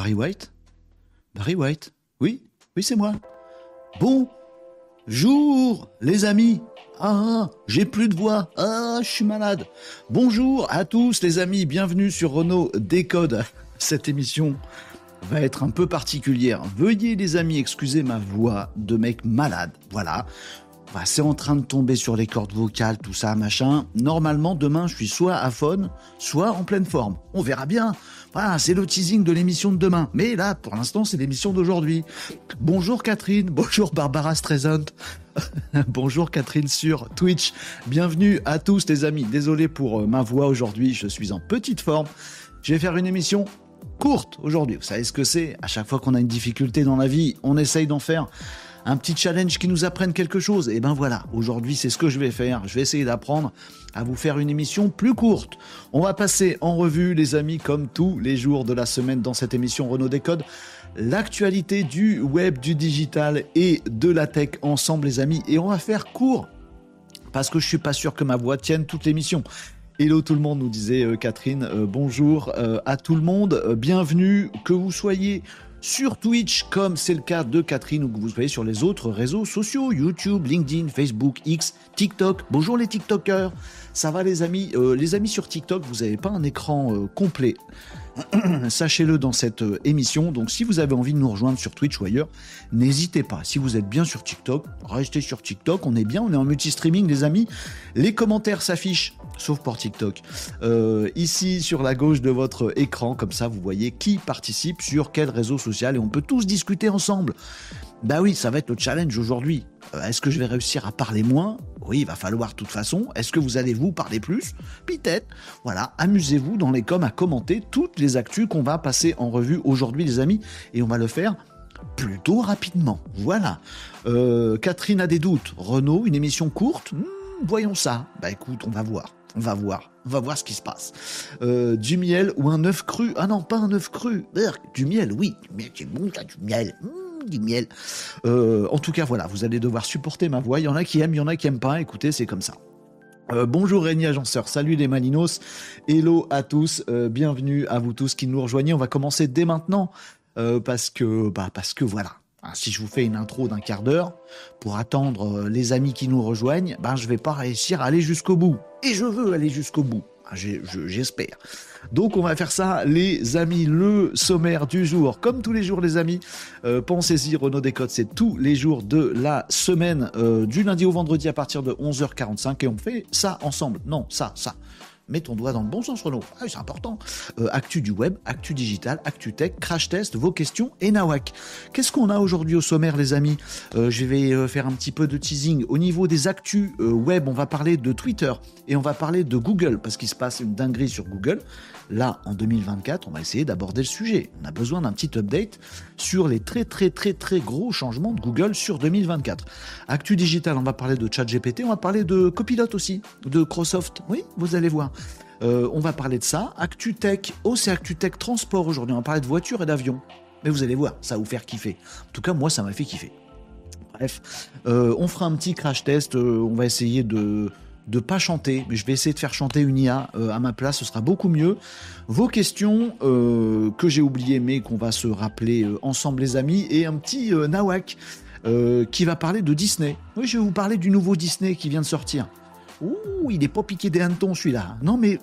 Barry White? Barry White Oui, oui, c'est moi. Bonjour, les amis. Ah, j'ai plus de voix. Ah, je suis malade. Bonjour à tous, les amis. Bienvenue sur Renault Décode. Cette émission va être un peu particulière. Veuillez, les amis, excuser ma voix de mec malade. Voilà. Bah, c'est en train de tomber sur les cordes vocales, tout ça, machin. Normalement, demain, je suis soit à faune, soit en pleine forme. On verra bien. Voilà, c'est le teasing de l'émission de demain. Mais là, pour l'instant, c'est l'émission d'aujourd'hui. Bonjour Catherine, bonjour Barbara Streisand. bonjour Catherine sur Twitch. Bienvenue à tous les amis. Désolé pour euh, ma voix aujourd'hui, je suis en petite forme. Je vais faire une émission courte aujourd'hui. Vous savez ce que c'est? À chaque fois qu'on a une difficulté dans la vie, on essaye d'en faire un petit challenge qui nous apprenne quelque chose. Et ben voilà, aujourd'hui c'est ce que je vais faire. Je vais essayer d'apprendre à vous faire une émission plus courte. On va passer en revue, les amis, comme tous les jours de la semaine dans cette émission Renault Décode, l'actualité du web, du digital et de la tech ensemble, les amis. Et on va faire court parce que je suis pas sûr que ma voix tienne toute l'émission. Hello tout le monde, nous disait euh, Catherine. Euh, bonjour euh, à tout le monde. bienvenue, que vous soyez sur Twitch, comme c'est le cas de Catherine, ou que vous soyez sur les autres réseaux sociaux, YouTube, LinkedIn, Facebook, X, TikTok. Bonjour les TikTokers, ça va les amis? Euh, Les amis sur TikTok, vous n'avez pas un écran euh, complet. Sachez-le dans cette euh, émission. Donc si vous avez envie de nous rejoindre sur Twitch ou ailleurs, n'hésitez pas. Si vous êtes bien sur TikTok, restez sur TikTok. On est bien, on est en multi-streaming les amis. Les commentaires s'affichent sauf pour TikTok. Euh, ici sur la gauche de votre écran, comme ça vous voyez qui participe sur quel réseau social et on peut tous discuter ensemble. Bah oui, ça va être le challenge aujourd'hui. Euh, est-ce que je vais réussir à parler moins? Oui, il va falloir de toute façon. Est-ce que vous allez vous parler plus? Peut-être. Voilà, amusez-vous dans les coms à commenter toutes les actus qu'on va passer en revue aujourd'hui les amis et on va le faire plutôt rapidement. Voilà. Euh, Catherine a des doutes. Renault, une émission courte? Hmm, Voyons ça. Bah écoute, on va voir. On va voir. On va voir ce qui se passe. Euh, du miel ou un œuf cru? Ah non, pas un œuf cru. Du miel, oui. Du miel, c'est bon, ça, du miel. Mmh, du miel. Euh, en tout cas, voilà, vous allez devoir supporter ma voix. Il y en a qui aiment, il y en a qui aiment pas. Écoutez, c'est comme ça. Euh, bonjour Rémi Agenceur, salut les Malinos, hello à tous, bienvenue à vous tous qui nous rejoignez. On va commencer dès maintenant parce que, bah, parce que voilà, si je vous fais une intro d'un quart d'heure pour attendre les amis qui nous rejoignent, ben je vais pas réussir à aller jusqu'au bout et je veux aller jusqu'au bout. J'espère. Donc on va faire ça, les amis, le sommaire du jour. Comme tous les jours, les amis, euh, pensez-y, Renault Décode, c'est tous les jours de la semaine, euh, du lundi au vendredi à partir de 11h45, et on fait ça ensemble. Non, ça, ça mets ton doigt dans le bon sens, Renaud. Ah, c'est important. Euh, actu du web, actu digital, actu tech, crash test, vos questions et Nawak. Qu'est-ce qu'on a aujourd'hui au sommaire, les amis euh, Je vais euh, faire un petit peu de teasing. Au niveau des actus web, on va parler de Twitter et on va parler de Google parce qu'il se passe une dinguerie sur Google. Là, en 2024, on va essayer d'aborder le sujet. On a besoin d'un petit update sur les très très très très gros changements de Google sur 2024. Actu digital, on va parler de ChatGPT, on va parler de Copilot aussi, de Microsoft. Oui, vous allez voir. Euh, on va parler de ça. Actu Tech, oh c'est Actu Tech Transport aujourd'hui, on va parler de voitures et d'avions. Mais vous allez voir, ça va vous faire kiffer. En tout cas, moi, ça m'a fait kiffer. Bref, euh, on fera un petit crash test, euh, on va essayer de de pas chanter, mais je vais essayer de faire chanter une IA euh, à ma place, ce sera beaucoup mieux. Vos questions euh, que j'ai oubliées, mais qu'on va se rappeler euh, ensemble les amis, et un petit Nawak qui va parler de Disney. Oui, je vais vous parler du nouveau Disney qui vient de sortir. Ouh, il est pas piqué des hannetons celui-là. Non, mais,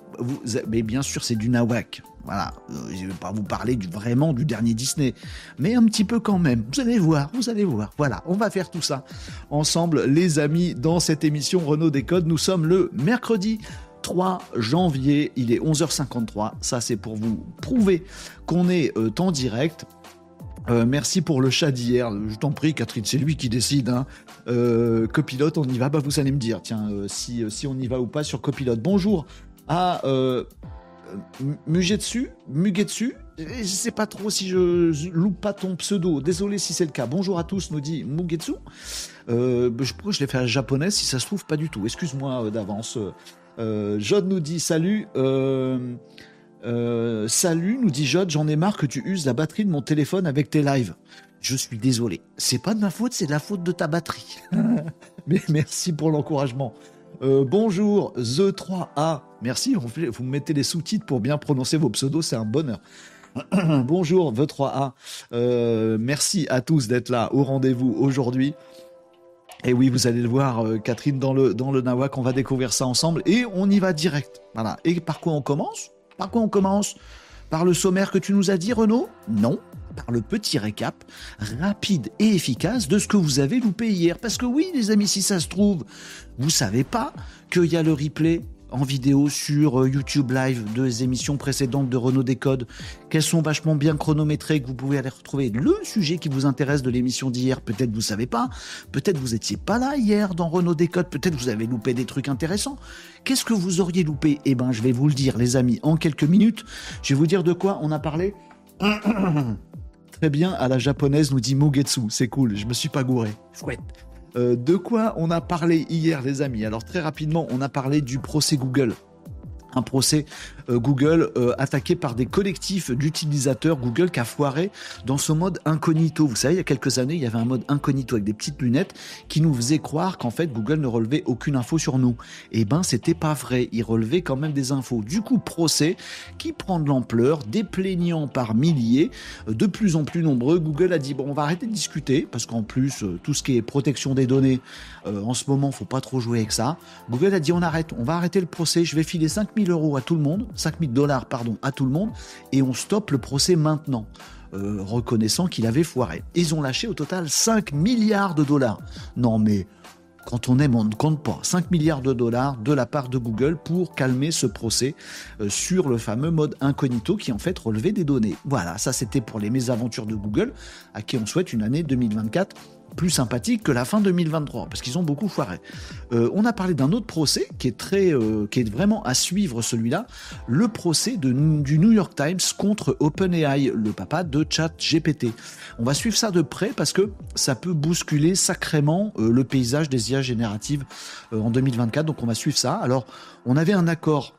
mais bien sûr, c'est du nawak. Voilà, euh, je ne vais pas vous parler du, vraiment du dernier Disney, mais un petit peu quand même. Vous allez voir, vous allez voir. Voilà, on va faire tout ça ensemble, les amis, dans cette émission Renault Décode. Nous sommes le mercredi 3 janvier, il est 11h53. Ça, c'est pour vous prouver qu'on est euh, en direct. Euh, merci pour le chat d'hier. Je t'en prie, Catherine, c'est lui qui décide. Hein. Copilote, on y va? Bah, vous allez me dire, tiens, si, si on y va ou pas sur copilote. Bonjour à Mugetsu. Mugetsu. Je sais pas trop si je, loupe pas ton pseudo. Désolé si c'est le cas. Bonjour à tous, nous dit Mugetsu. je pourrais je l'ai fait en japonais si ça se trouve pas du tout. Excuse-moi d'avance. John nous dit salut. Euh, salut, nous dit Jod, j'en ai marre que tu uses la batterie de mon téléphone avec tes lives. Je suis désolé. C'est pas de ma faute, c'est de la faute de ta batterie. Mais merci pour l'encouragement. Euh, bonjour, The3A. Merci, vous me mettez les sous-titres pour bien prononcer vos pseudos, c'est un bonheur. Bonjour, V3A. Euh, merci à tous d'être là au rendez-vous aujourd'hui. Et oui, vous allez le voir, euh, Catherine, dans le, dans le Nawak, on va découvrir ça ensemble et on y va direct. Voilà. Et par quoi on commence? Par quoi on commence? Par le sommaire que tu nous as dit, Renaud Non. Par le petit récap rapide et efficace de ce que vous avez loupé hier. Parce que oui, les amis, si ça se trouve, vous savez pas qu'il y a le replay en vidéo sur euh, YouTube Live deux émissions précédentes de Renault Décode, qu'elles sont vachement bien chronométrées, que vous pouvez aller retrouver le sujet qui vous intéresse de l'émission d'hier. Peut-être vous savez pas, peut-être vous étiez pas là hier dans Renault Décode, peut-être vous avez loupé des trucs intéressants. Qu'est-ce que vous auriez loupé? Eh ben, je vais vous le dire, les amis, en quelques minutes. Je vais vous dire de quoi on a parlé. Très bien, à la japonaise nous dit Mugetsu, c'est cool, je me suis pas gouré. Chouette. Euh, de quoi on a parlé hier, les amis? Alors très rapidement, on a parlé du procès Google. Un procès Google euh, attaqué par des collectifs d'utilisateurs Google qui a foiré dans ce mode incognito. Vous savez, il y a quelques années, il y avait un mode incognito avec des petites lunettes qui nous faisait croire qu'en fait Google ne relevait aucune info sur nous. Eh ben, c'était pas vrai. Il relevait quand même des infos. Du coup, procès qui prend de l'ampleur, des plaignants par milliers, euh, de plus en plus nombreux. Google a dit bon, on va arrêter de discuter parce qu'en plus, tout ce qui est protection des données, en ce moment, faut pas trop jouer avec ça. Google a dit on arrête, on va arrêter le procès. Je vais filer 5000 euros à tout le monde 5000 dollars pardon, à tout le monde, et on stoppe le procès maintenant. Euh, reconnaissant qu'il avait foiré. Ils ont lâché au total 5 milliards de dollars. Non mais quand on aime, on ne compte pas. 5 milliards de dollars de la part de Google pour calmer ce procès euh, sur le fameux mode incognito qui en fait relevait des données. Voilà, ça c'était pour les mésaventures de Google, à qui on souhaite une année 2024 plus sympathique que la fin 2023, parce qu'ils ont beaucoup foiré. Euh, on a parlé d'un autre procès qui est très, euh, qui est vraiment à suivre celui-là, le procès de, du New York Times contre OpenAI, le papa de ChatGPT. On va suivre ça de près parce que ça peut bousculer sacrément euh, le paysage des IA génératives en 2024. Donc on va suivre ça. Alors on avait un accord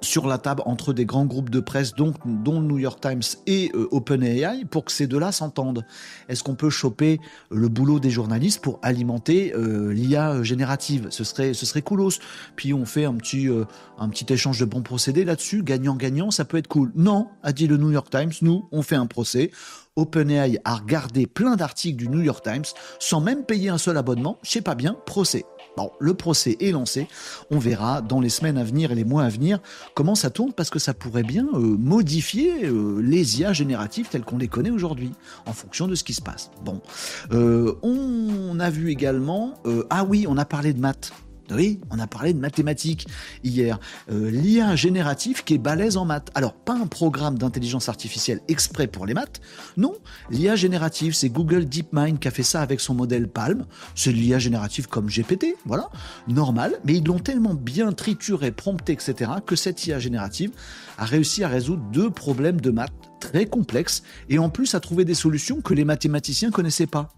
sur la table entre des grands groupes de presse, dont le New York Times et euh, OpenAI, pour que ces deux-là s'entendent. Est-ce qu'on peut choper le boulot des journalistes pour alimenter euh, l'IA générative? Ce serait, ce serait coolos. Puis on fait un petit, euh, un petit échange de bons procédés là-dessus, gagnant-gagnant, ça peut être cool. Non, a dit le New York Times, nous, on fait un procès. OpenAI a regardé plein d'articles du New York Times sans même payer un seul abonnement. Je sais pas bien, procès. Bon, le procès est lancé. On verra dans les semaines à venir et les mois à venir comment ça tourne parce que ça pourrait bien euh, modifier euh, les IA génératives telles qu'on les connaît aujourd'hui en fonction de ce qui se passe. Bon, euh, on a vu également. ah oui, on a parlé de maths. Oui, on a parlé de mathématiques hier. Euh, L'IA génératif qui est balèze en maths. Alors, pas un programme d'intelligence artificielle exprès pour les maths. Non, l'IA générative, c'est Google DeepMind qui a fait ça avec son modèle Palm. C'est l'IA générative comme GPT, voilà, normal. Mais ils l'ont tellement bien trituré, prompté, etc., que cette IA générative a réussi à résoudre deux problèmes de maths très complexes et en plus à trouver des solutions que les mathématiciens connaissaient pas.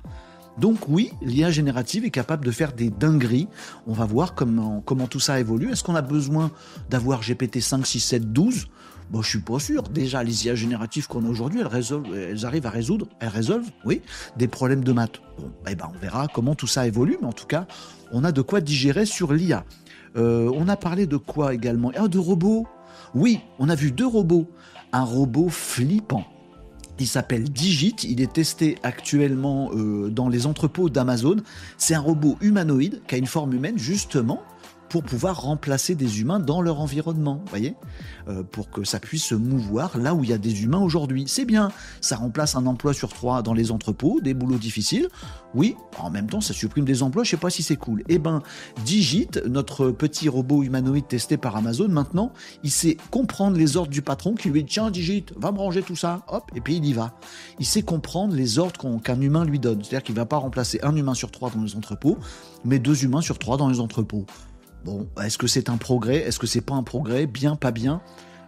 Donc oui, l'IA générative est capable de faire des dingueries. On va voir comment, tout ça évolue. Est-ce qu'on a besoin d'avoir GPT 5, 6, 7, 12 Bon, je suis pas sûr. Déjà, les IA génératives qu'on a aujourd'hui, elles, elles arrivent à résoudre, elles résolvent, oui, des problèmes de maths. Bon, eh ben, on verra comment tout ça évolue, mais en tout cas, on a de quoi digérer sur l'IA. Euh, on a parlé de quoi également? Ah, de robots. Oui, on a vu deux robots. Un robot flippant il s'appelle Digit, il est testé actuellement euh, dans les entrepôts d'Amazon. C'est un robot humanoïde qui a une forme humaine justement pour pouvoir remplacer des humains dans leur environnement, voyez, euh, pour que ça puisse se mouvoir là où il y a des humains aujourd'hui. C'est bien, ça remplace un emploi sur trois dans les entrepôts, des boulots difficiles. Oui, en même temps, ça supprime des emplois. Je sais pas si c'est cool. Eh ben, Digit, notre petit robot humanoïde testé par Amazon, maintenant, il sait comprendre les ordres du patron qui lui dit tiens Digit, va me ranger tout ça, hop, et puis il y va. Il sait comprendre les ordres qu'un humain lui donne. C'est-à-dire qu'il va pas remplacer un humain sur trois dans les entrepôts, mais deux humains sur trois dans les entrepôts. Bon, est-ce que c'est un progrès? Est-ce que c'est pas un progrès? Bien, pas bien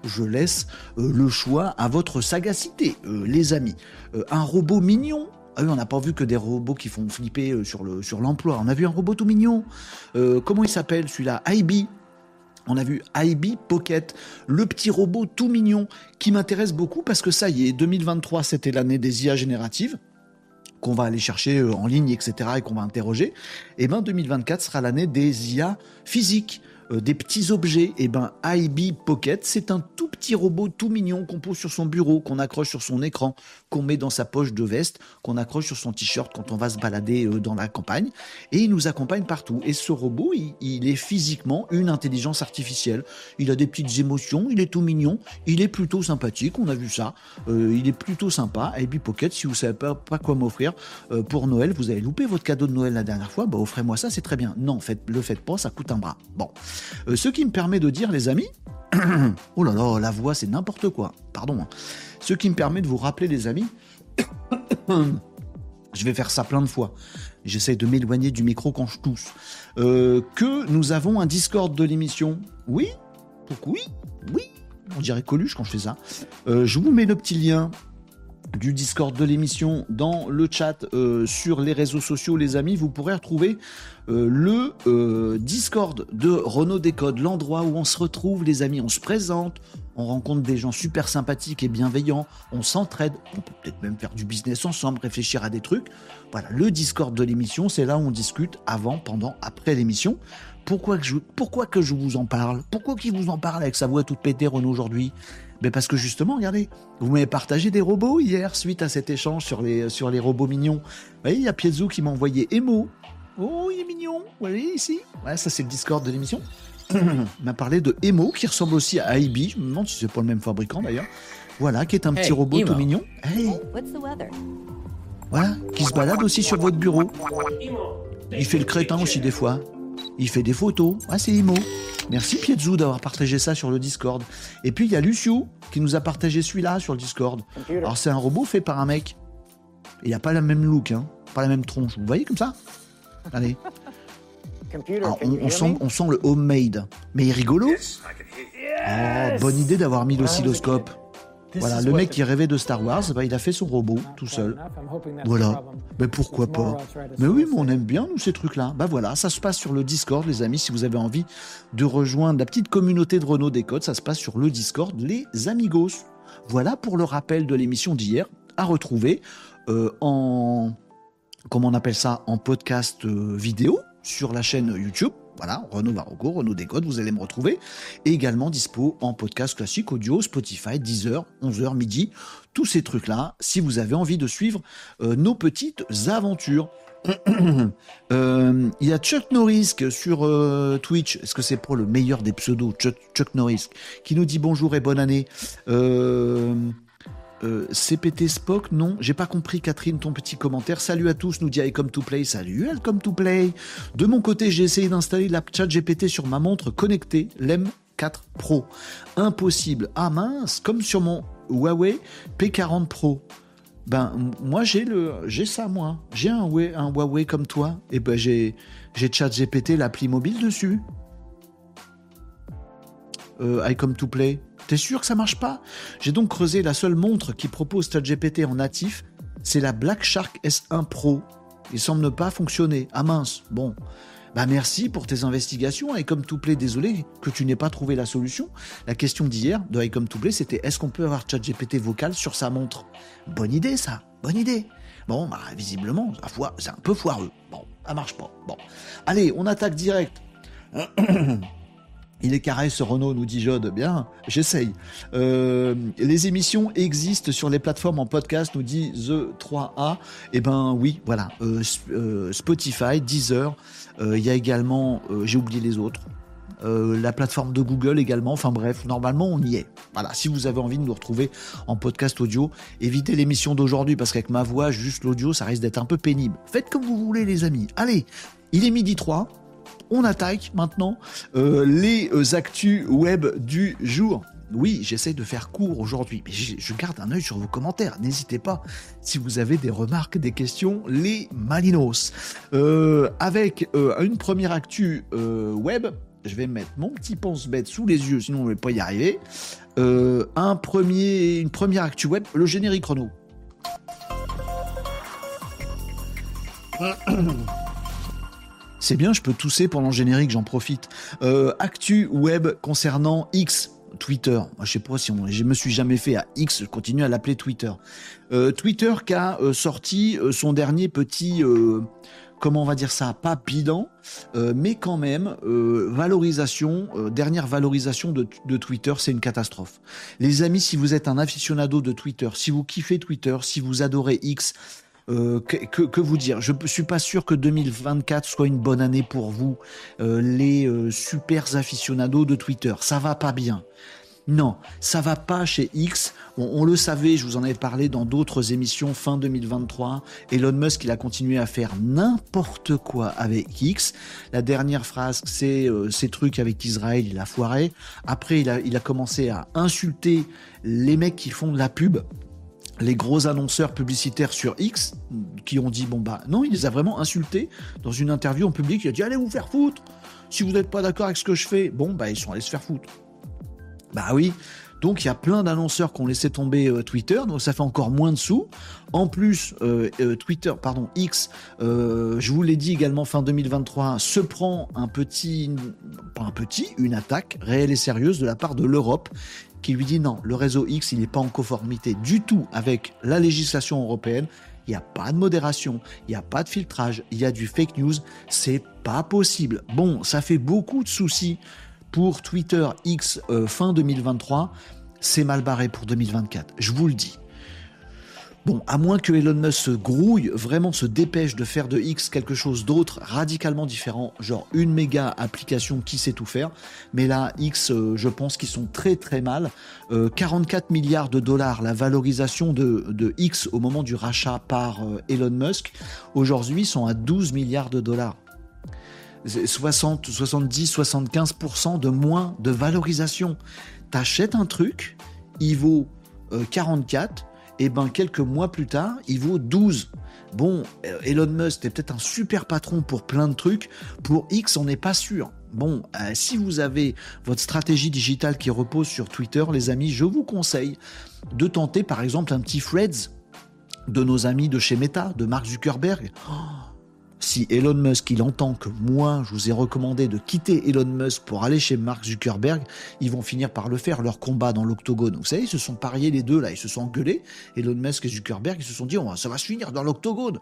je laisse euh, le choix à votre sagacité, euh, les amis. Euh, un robot mignon? Ah oui, on n'a pas vu que des robots qui font flipper sur le sur l'emploi. On a vu un robot tout mignon. comment il s'appelle celui-là? IB. On a vu IB Pocket, le petit robot tout mignon qui m'intéresse beaucoup parce que ça y est, 2023 c'était l'année des IA génératives qu'on va aller chercher euh, en ligne, etc., et qu'on va interroger, eh ben 2024 sera l'année des IA physiques. Euh, des petits objets, et eh ben IB Pocket, c'est un tout petit robot tout mignon qu'on pose sur son bureau, qu'on accroche sur son écran, qu'on met dans sa poche de veste, qu'on accroche sur son t-shirt quand on va se balader euh, dans la campagne, et il nous accompagne partout. Et ce robot, il, est physiquement une intelligence artificielle. Il a des petites émotions, il est tout mignon, il est plutôt sympathique, on a vu ça. Euh, il est plutôt sympa. IB Pocket, si vous savez pas, pas quoi m'offrir pour Noël, vous avez loupé votre cadeau de Noël la dernière fois, bah offrez-moi ça, c'est très bien. Non, fait, le faites pas, ça coûte un bras. Bon. Euh, ce qui me permet de dire, les amis, oh là là, la voix, c'est n'importe quoi. Pardon. Hein. Ce qui me permet de vous rappeler, les amis, je vais faire ça plein de fois. J'essaie de m'éloigner du micro quand je tousse. Euh, que nous avons un Discord de l'émission. Oui Oui? Oui On dirait Coluche quand je fais ça. Euh, je vous mets le petit lien du Discord de l'émission dans le chat euh, sur les réseaux sociaux, les amis. Vous pourrez retrouver euh, le euh, Discord de Renault Décode, l'endroit où on se retrouve, les amis. On se présente, on rencontre des gens super sympathiques et bienveillants, on s'entraide, on peut peut-être même faire du business ensemble, réfléchir à des trucs. Voilà, le Discord de l'émission, c'est là où on discute avant, pendant, après l'émission. Pourquoi je, pourquoi que je vous en parle? Pourquoi qu'il vous en parle avec sa voix toute pétée, Renault, aujourd'hui? Mais parce que justement, regardez, vous m'avez partagé des robots hier suite à cet échange sur les, sur les robots mignons. Vous voyez, il y a Piezo qui m'a envoyé Emo. Oh, il est mignon. Vous voyez ici Ouais, ça c'est le Discord de l'émission. il m'a parlé de Emo qui ressemble aussi à IB. Je me demande si c'est pas le même fabricant d'ailleurs. Voilà, qui est un petit robot tout mignon. Hey. Voilà, qui se balade aussi sur votre bureau. Il fait le crétin aussi des fois. Il fait des photos. Ah, c'est Imo. Merci Pietzou d'avoir partagé ça sur le Discord. Et puis il y a Luciou qui nous a partagé celui-là sur le Discord. Alors c'est un robot fait par un mec. Il n'y a pas la même look, hein. pas la même tronche. Vous voyez comme ça? Allez. on, sent, on sent le homemade. Mais il est rigolo. Oh, bonne idée d'avoir mis l'oscilloscope. Voilà, le mec qui rêvait de Star Wars, bah, il a fait son robot tout seul. Voilà. Mais pourquoi pas Mais oui, mais on aime bien, nous, ces trucs-là. Bah voilà, ça se passe sur le Discord, les amis. Si vous avez envie de rejoindre la petite communauté de Renault Décode, ça se passe sur le Discord, les amigos. Voilà pour le rappel de l'émission d'hier, à retrouver euh, en. Comment on appelle ça En podcast euh, vidéo sur la chaîne YouTube. Voilà, Renault Varocco, Renault Décode, vous allez me retrouver. Et également dispo en podcast classique, audio, Spotify, 10h, 11h, midi. Tous ces trucs-là, si vous avez envie de suivre euh, nos petites aventures. Euh, il y a Chuck Norris sur euh, Twitch. Est-ce que c'est pour le meilleur des pseudos, Chuck, Norris, qui nous dit bonjour et bonne année? CPT Spock, non, j'ai pas compris Catherine ton petit commentaire. Salut à tous, nous dit Icom to Play. Salut Welcome to Play. De mon côté, j'ai essayé d'installer la chat GPT sur ma montre connectée, l'M4 Pro. Impossible. Ah mince, comme sur mon Huawei P40 Pro. Ben moi j'ai le j'ai ça moi. J'ai un Huawei, comme toi et ben j'ai j'ai chat GPT l'appli mobile dessus. Euh, Icom to Play. T'es sûr que ça marche pas? J'ai donc creusé la seule montre qui propose ChatGPT en natif, c'est la Black Shark S1 Pro. Il semble ne pas fonctionner. Ah mince, bon. Bah merci pour tes investigations, Icom to Play. Désolé que tu n'aies pas trouvé la solution. La question d'hier de Icom to Play, c'était est-ce qu'on peut avoir ChatGPT vocal sur sa montre? Bonne idée ça, bonne idée. Bon, bah visiblement, c'est un peu foireux. Bon, ça marche pas. Bon, allez, on attaque direct. Il est carré ce Renault, nous dit Jode. Bien, j'essaye. Euh, les émissions existent sur les plateformes en podcast, nous dit The 3A. Eh ben oui, voilà. Euh, euh, Spotify, Deezer. Il y a également, j'ai oublié les autres. la plateforme de Google également. Enfin bref, normalement on y est. Voilà, si vous avez envie de nous retrouver en podcast audio, évitez l'émission d'aujourd'hui parce qu'avec ma voix, juste l'audio, ça risque d'être un peu pénible. Faites comme vous voulez les amis. Allez, il est midi 3 on attaque maintenant euh, les euh, actus web du jour. Oui, j'essaie de faire court aujourd'hui, mais je garde un œil sur vos commentaires. N'hésitez pas si vous avez des remarques, des questions, les Malinos. Euh, avec une première actu web, je vais mettre mon petit pense-bête sous les yeux, sinon on ne va pas y arriver. un premier, une première actu web, le générique chrono. C'est bien, je peux tousser pendant le générique, j'en profite. Euh, actu web concernant X, Twitter. Je sais pas si on, je me suis jamais fait à X, je continue à l'appeler Twitter. Euh, Twitter qui a euh, sorti son dernier petit, comment on va dire ça, pas euh, mais quand même, euh, valorisation, euh, dernière valorisation de, de Twitter, c'est une catastrophe. Les amis, si vous êtes un aficionado de Twitter, si vous kiffez Twitter, si vous adorez X, euh, que, vous dire? Je suis pas sûr que 2024 soit une bonne année pour vous, euh, les euh, super aficionados de Twitter. Ça va pas bien. Non, ça va pas chez X. On, on, le savait, je vous en avais parlé dans d'autres émissions fin 2023. Elon Musk, il a continué à faire n'importe quoi avec X. La dernière phrase, c'est euh, ces trucs avec Israël, il a foiré. Après, il a, il a commencé à insulter les mecs qui font de la pub les gros annonceurs publicitaires sur X qui ont dit bon bah non, il les a vraiment insultés dans une interview en public. Il a dit allez vous faire foutre. Si vous n'êtes pas d'accord avec ce que je fais, bon bah ils sont allés se faire foutre. Bah oui. Donc il y a plein d'annonceurs qui ont laissé tomber euh, Twitter, donc ça fait encore moins de sous. En plus, euh, euh, Twitter, pardon, X, je vous l'ai dit également fin 2023, se prend un petit, pas un petit, une attaque réelle et sérieuse de la part de l'Europe qui lui dit non, le réseau X, il n'est pas en conformité du tout avec la législation européenne. Il n'y a pas de modération, il n'y a pas de filtrage, il y a du fake news, c'est pas possible. Bon, ça fait beaucoup de soucis pour Twitter X euh, fin 2023, c'est mal barré pour 2024, je vous le dis. Bon, à moins que Elon Musk se grouille, vraiment se dépêche de faire de X quelque chose d'autre, radicalement différent, genre une méga application qui sait tout faire. Mais là, X, euh, je pense qu'ils sont très très mal. Euh, 44 milliards de dollars, la valorisation de, de X au moment du rachat par euh, Elon Musk, aujourd'hui sont à 12 milliards de dollars. 60, 70, 75% de moins de valorisation. T'achètes un truc, il vaut euh, 44, et ben quelques mois plus tard, il vaut 12. Bon, Elon Musk est peut-être un super patron pour plein de trucs. Pour X, on n'est pas sûr. Bon, euh, si vous avez votre stratégie digitale qui repose sur Twitter, les amis, je vous conseille de tenter par exemple un petit Threads de nos amis de chez Meta, de Mark Zuckerberg. Oh, si Elon Musk il entend que moi je vous ai recommandé de quitter Elon Musk pour aller chez Mark Zuckerberg, ils vont finir par le faire leur combat dans l'octogone. Vous savez, ils se sont pariés les deux là, ils se sont engueulés. Elon Musk et Zuckerberg, ils se sont dit oh, ça va se finir dans l'octogone.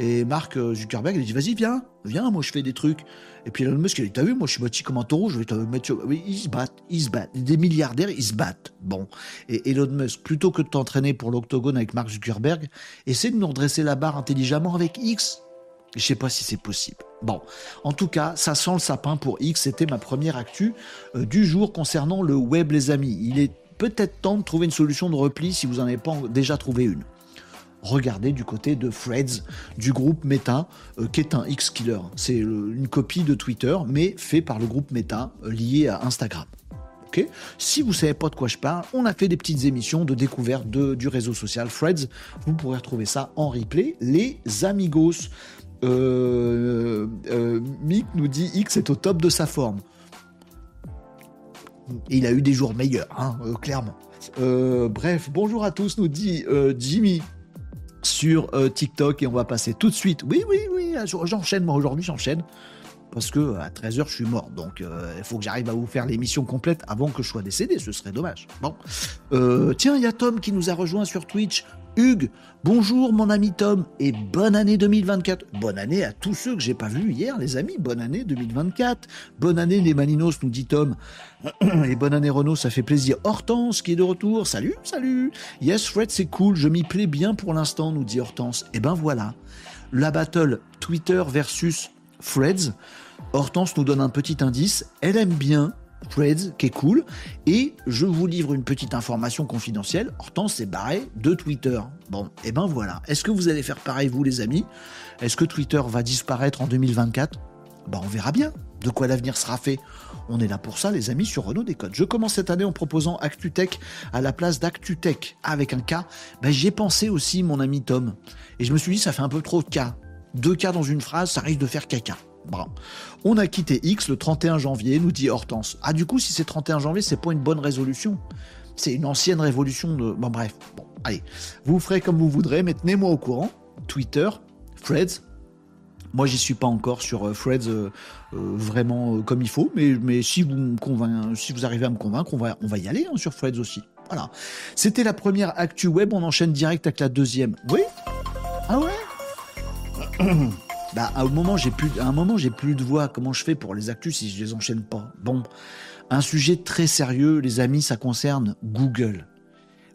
Et Mark Zuckerberg il dit vas-y viens, viens, moi je fais des trucs. Et puis Elon Musk il dit t'as vu, moi je suis bâti comme un taureau, je vais te mettre ils se battent, ils se battent. Des milliardaires, ils se battent. Bon. Et Elon Musk, plutôt que de t'entraîner pour l'octogone avec Mark Zuckerberg, essaie de nous redresser la barre intelligemment avec X. Je sais pas si c'est possible. Bon, en tout cas, ça sent le sapin pour X. C'était ma première actu euh, du jour concernant le web, les amis. Il est peut-être temps de trouver une solution de repli si vous n'en avez pas déjà trouvé une. Regardez du côté de Threads, du groupe Meta, euh, qui est un X-Killer. C'est une copie de Twitter, mais fait par le groupe Meta, euh, lié à Instagram. Si vous savez pas de quoi je parle, on a fait des petites émissions de découverte du réseau social Threads. Vous pourrez retrouver ça en replay. Les amigos. Euh, euh, Mick nous dit X est au top de sa forme. Il a eu des jours meilleurs, hein, euh, clairement. bref, bonjour à tous, nous dit Jimmy sur TikTok et on va passer tout de suite. Oui, oui, oui, j'enchaîne, moi aujourd'hui j'enchaîne. Parce que à 13h je suis mort, donc il faut que j'arrive à vous faire l'émission complète avant que je sois décédé, ce serait dommage. Bon, tiens, il y a Tom qui nous a rejoint sur Twitch. Hugues, bonjour mon ami Tom et bonne année 2024. Bonne année à tous ceux que j'ai pas vus hier, les amis. Bonne année 2024. Bonne année les Maninos, nous dit Tom. Et bonne année Renault, ça fait plaisir. Hortense qui est de retour. Salut, salut. Yes, Fred, c'est cool. Je m'y plais bien pour l'instant, nous dit Hortense. Et ben voilà. La battle Twitter versus Freds. Hortense nous donne un petit indice. Elle aime bien Threads, qui est cool. Et je vous livre une petite information confidentielle. Hortense s'est barré de Twitter. Bon, et ben voilà. Est-ce que vous allez faire pareil, vous, les amis? Est-ce que Twitter va disparaître en 2024 Ben, on verra bien de quoi l'avenir sera fait. On est là pour ça, les amis, sur Renault Décode. Je commence cette année en proposant ActuTech à la place d'ActuTech avec un K. Ben, J'y ai pensé aussi, mon ami Tom. Et je me suis dit, ça fait un peu trop de K. Deux K dans une phrase, ça risque de faire caca. On a quitté X le 31 janvier, nous dit Hortense. Ah, du coup, si c'est 31 janvier, c'est pas une bonne résolution. C'est une ancienne révolution de. Bon, bref. Bon, allez. Vous ferez comme vous voudrez, mais tenez-moi au courant. Twitter, Threads. Moi, j'y suis pas encore sur euh, Threads euh, euh, vraiment euh, comme il faut, mais, si, vous me convain... si vous arrivez à me convaincre, on va, y aller hein, sur Threads aussi. Voilà. C'était la première actu web, on enchaîne direct avec la deuxième. Oui? Ah ouais? Bah, à un moment, j'ai plus, à un moment, j'ai plus de voix. Comment je fais pour les actus si je les enchaîne pas? Bon, un sujet très sérieux, les amis, ça concerne Google.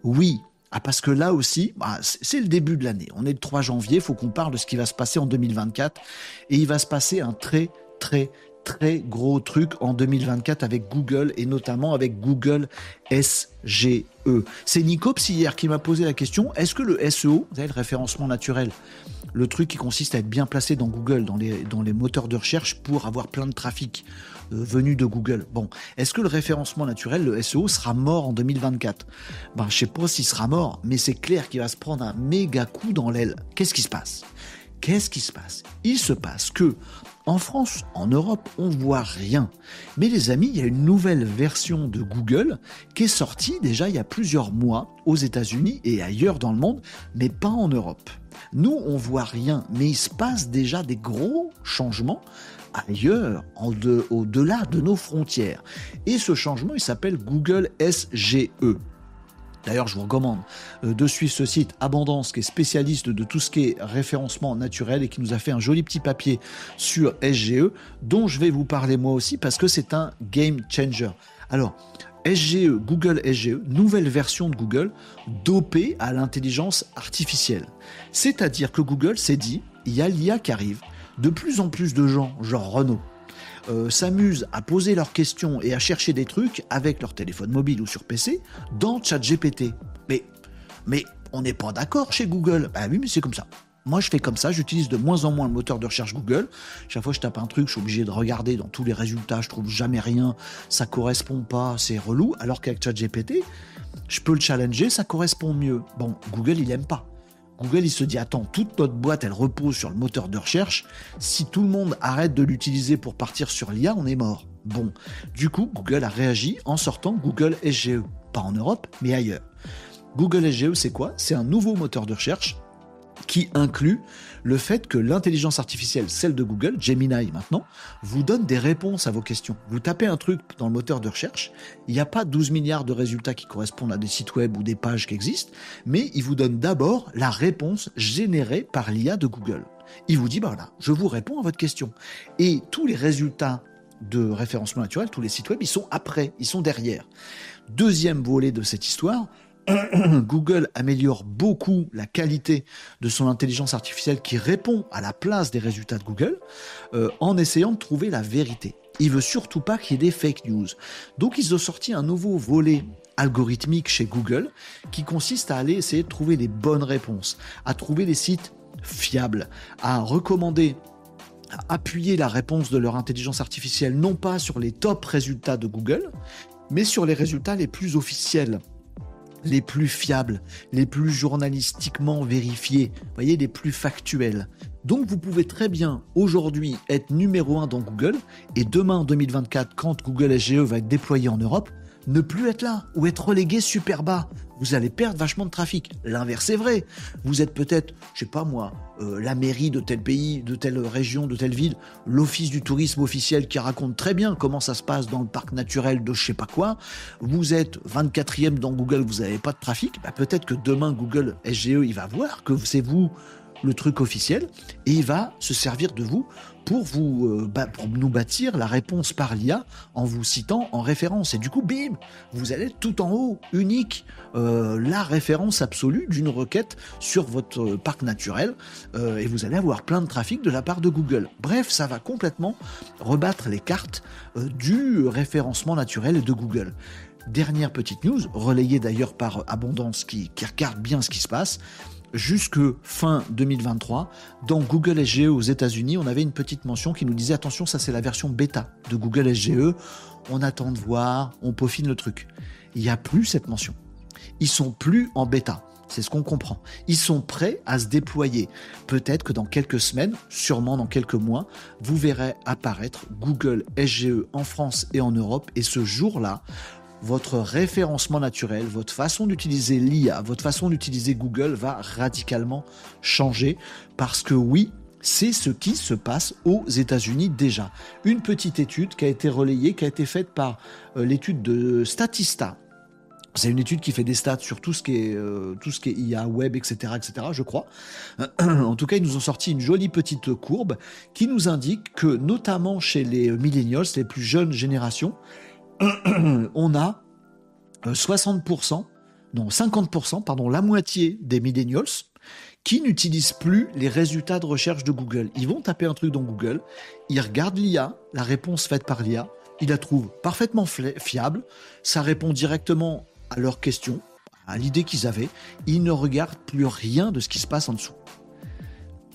Oui, ah, parce que là aussi, bah, c'est le début de l'année. On est le 3 janvier, il faut qu'on parle de ce qui va se passer en 2024. Et il va se passer un très, très, très gros truc en 2024 avec Google et notamment avec Google SGE. C'est Nico hier qui m'a posé la question est-ce que le SEO, vous savez, le référencement naturel, le truc qui consiste à être bien placé dans Google, dans les, dans les moteurs de recherche pour avoir plein de trafic euh, venu de Google? Bon, est-ce que le référencement naturel, le SEO, sera mort en 2024 Ben, je sais pas s'il sera mort, mais c'est clair qu'il va se prendre un méga coup dans l'aile. Qu'est-ce qui se passe? Qu'est-ce qui se passe? Il se passe que en France, en Europe, on voit rien. Mais les amis, il y a une nouvelle version de Google qui est sortie déjà il y a plusieurs mois aux États-Unis et ailleurs dans le monde, mais pas en Europe. Nous, on voit rien, mais il se passe déjà des gros changements ailleurs, au-delà de nos frontières. Et ce changement, il s'appelle Google SGE. D'ailleurs, je vous recommande euh, de suivre ce site Abondance, qui est spécialiste de tout ce qui est référencement naturel et qui nous a fait un joli petit papier sur SGE, dont je vais vous parler moi aussi parce que c'est un game changer. Alors, SGE, Google SGE, nouvelle version de Google, dopée à l'intelligence artificielle. C'est-à-dire que Google s'est dit, il y a l'IA qui arrive, de plus en plus de gens, genre Renault, euh, s'amusent à poser leurs questions et à chercher des trucs avec leur téléphone mobile ou sur PC dans ChatGPT. Mais, mais on n'est pas d'accord chez Google. Bah oui, mais c'est comme ça. Moi, je fais comme ça, j'utilise de moins en moins le moteur de recherche Google. Chaque fois que je tape un truc, je suis obligé de regarder dans tous les résultats, je trouve jamais rien, ça correspond pas, c'est relou. Alors qu'avec ChatGPT, je peux le challenger, ça correspond mieux. Bon, Google, il aime pas. Google, il se dit, attends, toute notre boîte, elle repose sur le moteur de recherche. Si tout le monde arrête de l'utiliser pour partir sur l'IA, on est mort. Bon, du coup, Google a réagi en sortant Google SGE. Pas en Europe, mais ailleurs. Google SGE, c'est quoi? C'est un nouveau moteur de recherche qui inclut le fait que l'intelligence artificielle, celle de Google, Gemini maintenant, vous donne des réponses à vos questions. Vous tapez un truc dans le moteur de recherche, il n'y a pas 12 milliards de résultats qui correspondent à des sites web ou des pages qui existent, mais il vous donne d'abord la réponse générée par l'IA de Google. Il vous dit, bah voilà, je vous réponds à votre question. Et tous les résultats de référencement naturel, tous les sites web, ils sont après, ils sont derrière. Deuxième volet de cette histoire, Google améliore beaucoup la qualité de son intelligence artificielle qui répond à la place des résultats de Google euh, en essayant de trouver la vérité. Il veut surtout pas qu'il y ait des fake news. Donc ils ont sorti un nouveau volet algorithmique chez Google qui consiste à aller essayer de trouver les bonnes réponses, à trouver des sites fiables, à recommander à appuyer la réponse de leur intelligence artificielle non pas sur les top résultats de Google, mais sur les résultats les plus officiels les plus fiables, les plus journalistiquement vérifiés, voyez, les plus factuels. Donc vous pouvez très bien aujourd'hui être numéro un dans Google et demain en 2024, quand Google SGE va être déployé en Europe, ne plus être là ou être relégué super bas. Vous allez perdre vachement de trafic. L'inverse est vrai. Vous êtes peut-être, je sais pas moi, euh, la mairie de tel pays, de telle région, de telle ville, l'office du tourisme officiel qui raconte très bien comment ça se passe dans le parc naturel de je sais pas quoi. Vous êtes 24e dans Google, vous n'avez pas de trafic. Bah, peut-être que demain Google SGE, il va voir que c'est vous le truc officiel et il va se servir de vous euh, pour nous bâtir la réponse par l'IA en vous citant en référence. Et du coup, bim, vous allez tout en haut, unique, euh, la référence absolue d'une requête sur votre parc naturel euh, et vous allez avoir plein de trafic de la part de Google. Bref, ça va complètement rebattre les cartes du référencement naturel de Google. Dernière petite news, relayée d'ailleurs par Abondance qui, qui regarde bien ce qui se passe jusque fin 2023, dans Google SGE aux États-Unis, on avait une petite mention qui nous disait attention, ça c'est la version bêta de Google SGE. On attend de voir, on peaufine le truc. Il n'y a plus cette mention. Ils sont plus en bêta. C'est ce qu'on comprend. Ils sont prêts à se déployer. Peut-être que dans quelques semaines, sûrement dans quelques mois, vous verrez apparaître Google SGE en France et en Europe. Et ce jour-là, votre référencement naturel, votre façon d'utiliser l'IA, votre façon d'utiliser Google va radicalement changer parce que oui, c'est ce qui se passe aux États-Unis déjà. Une petite étude qui a été relayée, qui a été faite par euh, l'étude de Statista C'est une étude qui fait des stats sur tout ce qui est, euh, tout ce qui est IA, web, etc., etc., je crois. en tout cas, ils nous ont sorti une jolie petite courbe qui nous indique que, notamment chez les millennials, les plus jeunes générations, on a 60%, euh, non, 50%, pardon, la moitié des millennials qui n'utilisent plus les résultats de recherche de Google. Ils vont taper un truc dans Google, ils regardent l'IA, la réponse faite par l'IA, ils la trouvent parfaitement fiable, ça répond directement à leurs questions, à l'idée qu'ils avaient, ils ne regardent plus rien de ce qui se passe en dessous.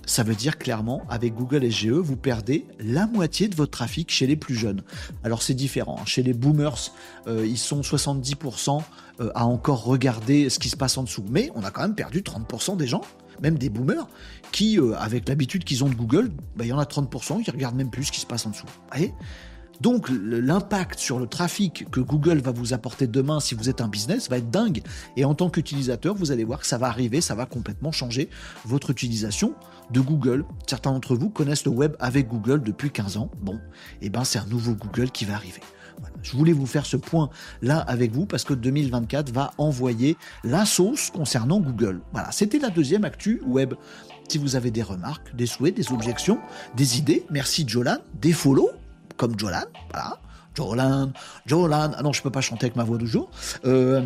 Ça veut dire clairement, avec Google SGE, vous perdez la moitié de votre trafic chez les plus jeunes. Alors c'est différent. Hein. Chez les boomers, euh, ils sont 70% euh, à encore regarder ce qui se passe en dessous. Mais on a quand même perdu 30% des gens, même des boomers, qui, euh, avec l'habitude qu'ils ont de Google, bah, il y en a 30%, qui regardent même plus ce qui se passe en dessous. Vous voyez? Donc l'impact sur le trafic que Google va vous apporter demain si vous êtes un business va être dingue. Et en tant qu'utilisateur, vous allez voir que ça va arriver, ça va complètement changer votre utilisation de Google. Certains d'entre vous connaissent le web avec Google depuis 15 ans. Bon, et eh ben c'est un nouveau Google qui va arriver. Je voulais vous faire ce point là avec vous parce que 2024 va envoyer la sauce concernant Google. Voilà, c'était la deuxième actu web. Si vous avez des remarques, des souhaits, des objections, des idées, merci Jolan, des follow, comme Jolan, voilà. Jolan, Jolan. Ah non, je peux pas chanter avec ma voix du jour. Euh,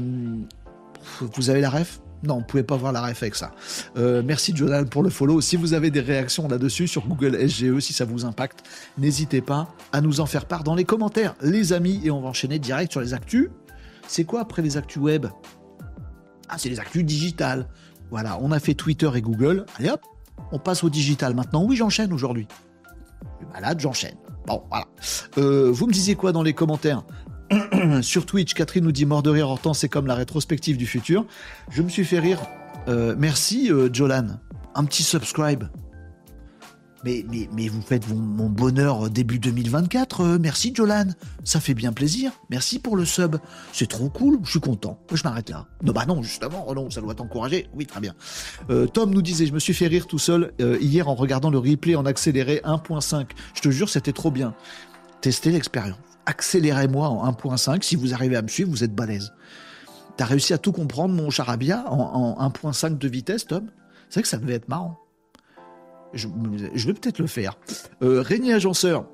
vous avez la ref? Non, vous pouvez pas voir la ref avec ça. Euh, merci Jolan pour le follow. Si vous avez des réactions là-dessus sur Google SGE, si ça vous impacte, n'hésitez pas à nous en faire part dans les commentaires, les amis, et on va enchaîner direct sur les actus. C'est quoi après les actus web? Ah, c'est les actus digitales. Voilà, on a fait Twitter et Google. Allez hop, on passe au digital maintenant. Oui, j'enchaîne aujourd'hui. Je suis malade, j'enchaîne. Bon, voilà. Euh, vous me disiez quoi dans les commentaires Sur Twitch, Catherine nous dit mort de rire, Hortense, c'est comme la rétrospective du futur. Je me suis fait rire. Euh, merci, euh, Jolan. Un petit subscribe. Mais, vous faites mon bonheur début 2024. merci, Jolan. Ça fait bien plaisir. Merci pour le sub. C'est trop cool. Je suis content. Je m'arrête là. Non, bah non, justement. Oh non, ça doit t'encourager. Oui, très bien. Tom nous disait, je me suis fait rire tout seul hier en regardant le replay en accéléré 1.5. Je te jure, c'était trop bien. Testez l'expérience accélérez-moi en 1.5. Si vous arrivez à me suivre, vous êtes balèze. T'as réussi à tout comprendre, mon charabia, en, 1.5 de vitesse, Tom? C'est vrai que ça devait être marrant. Je, vais peut-être le faire. Euh, Agenceur,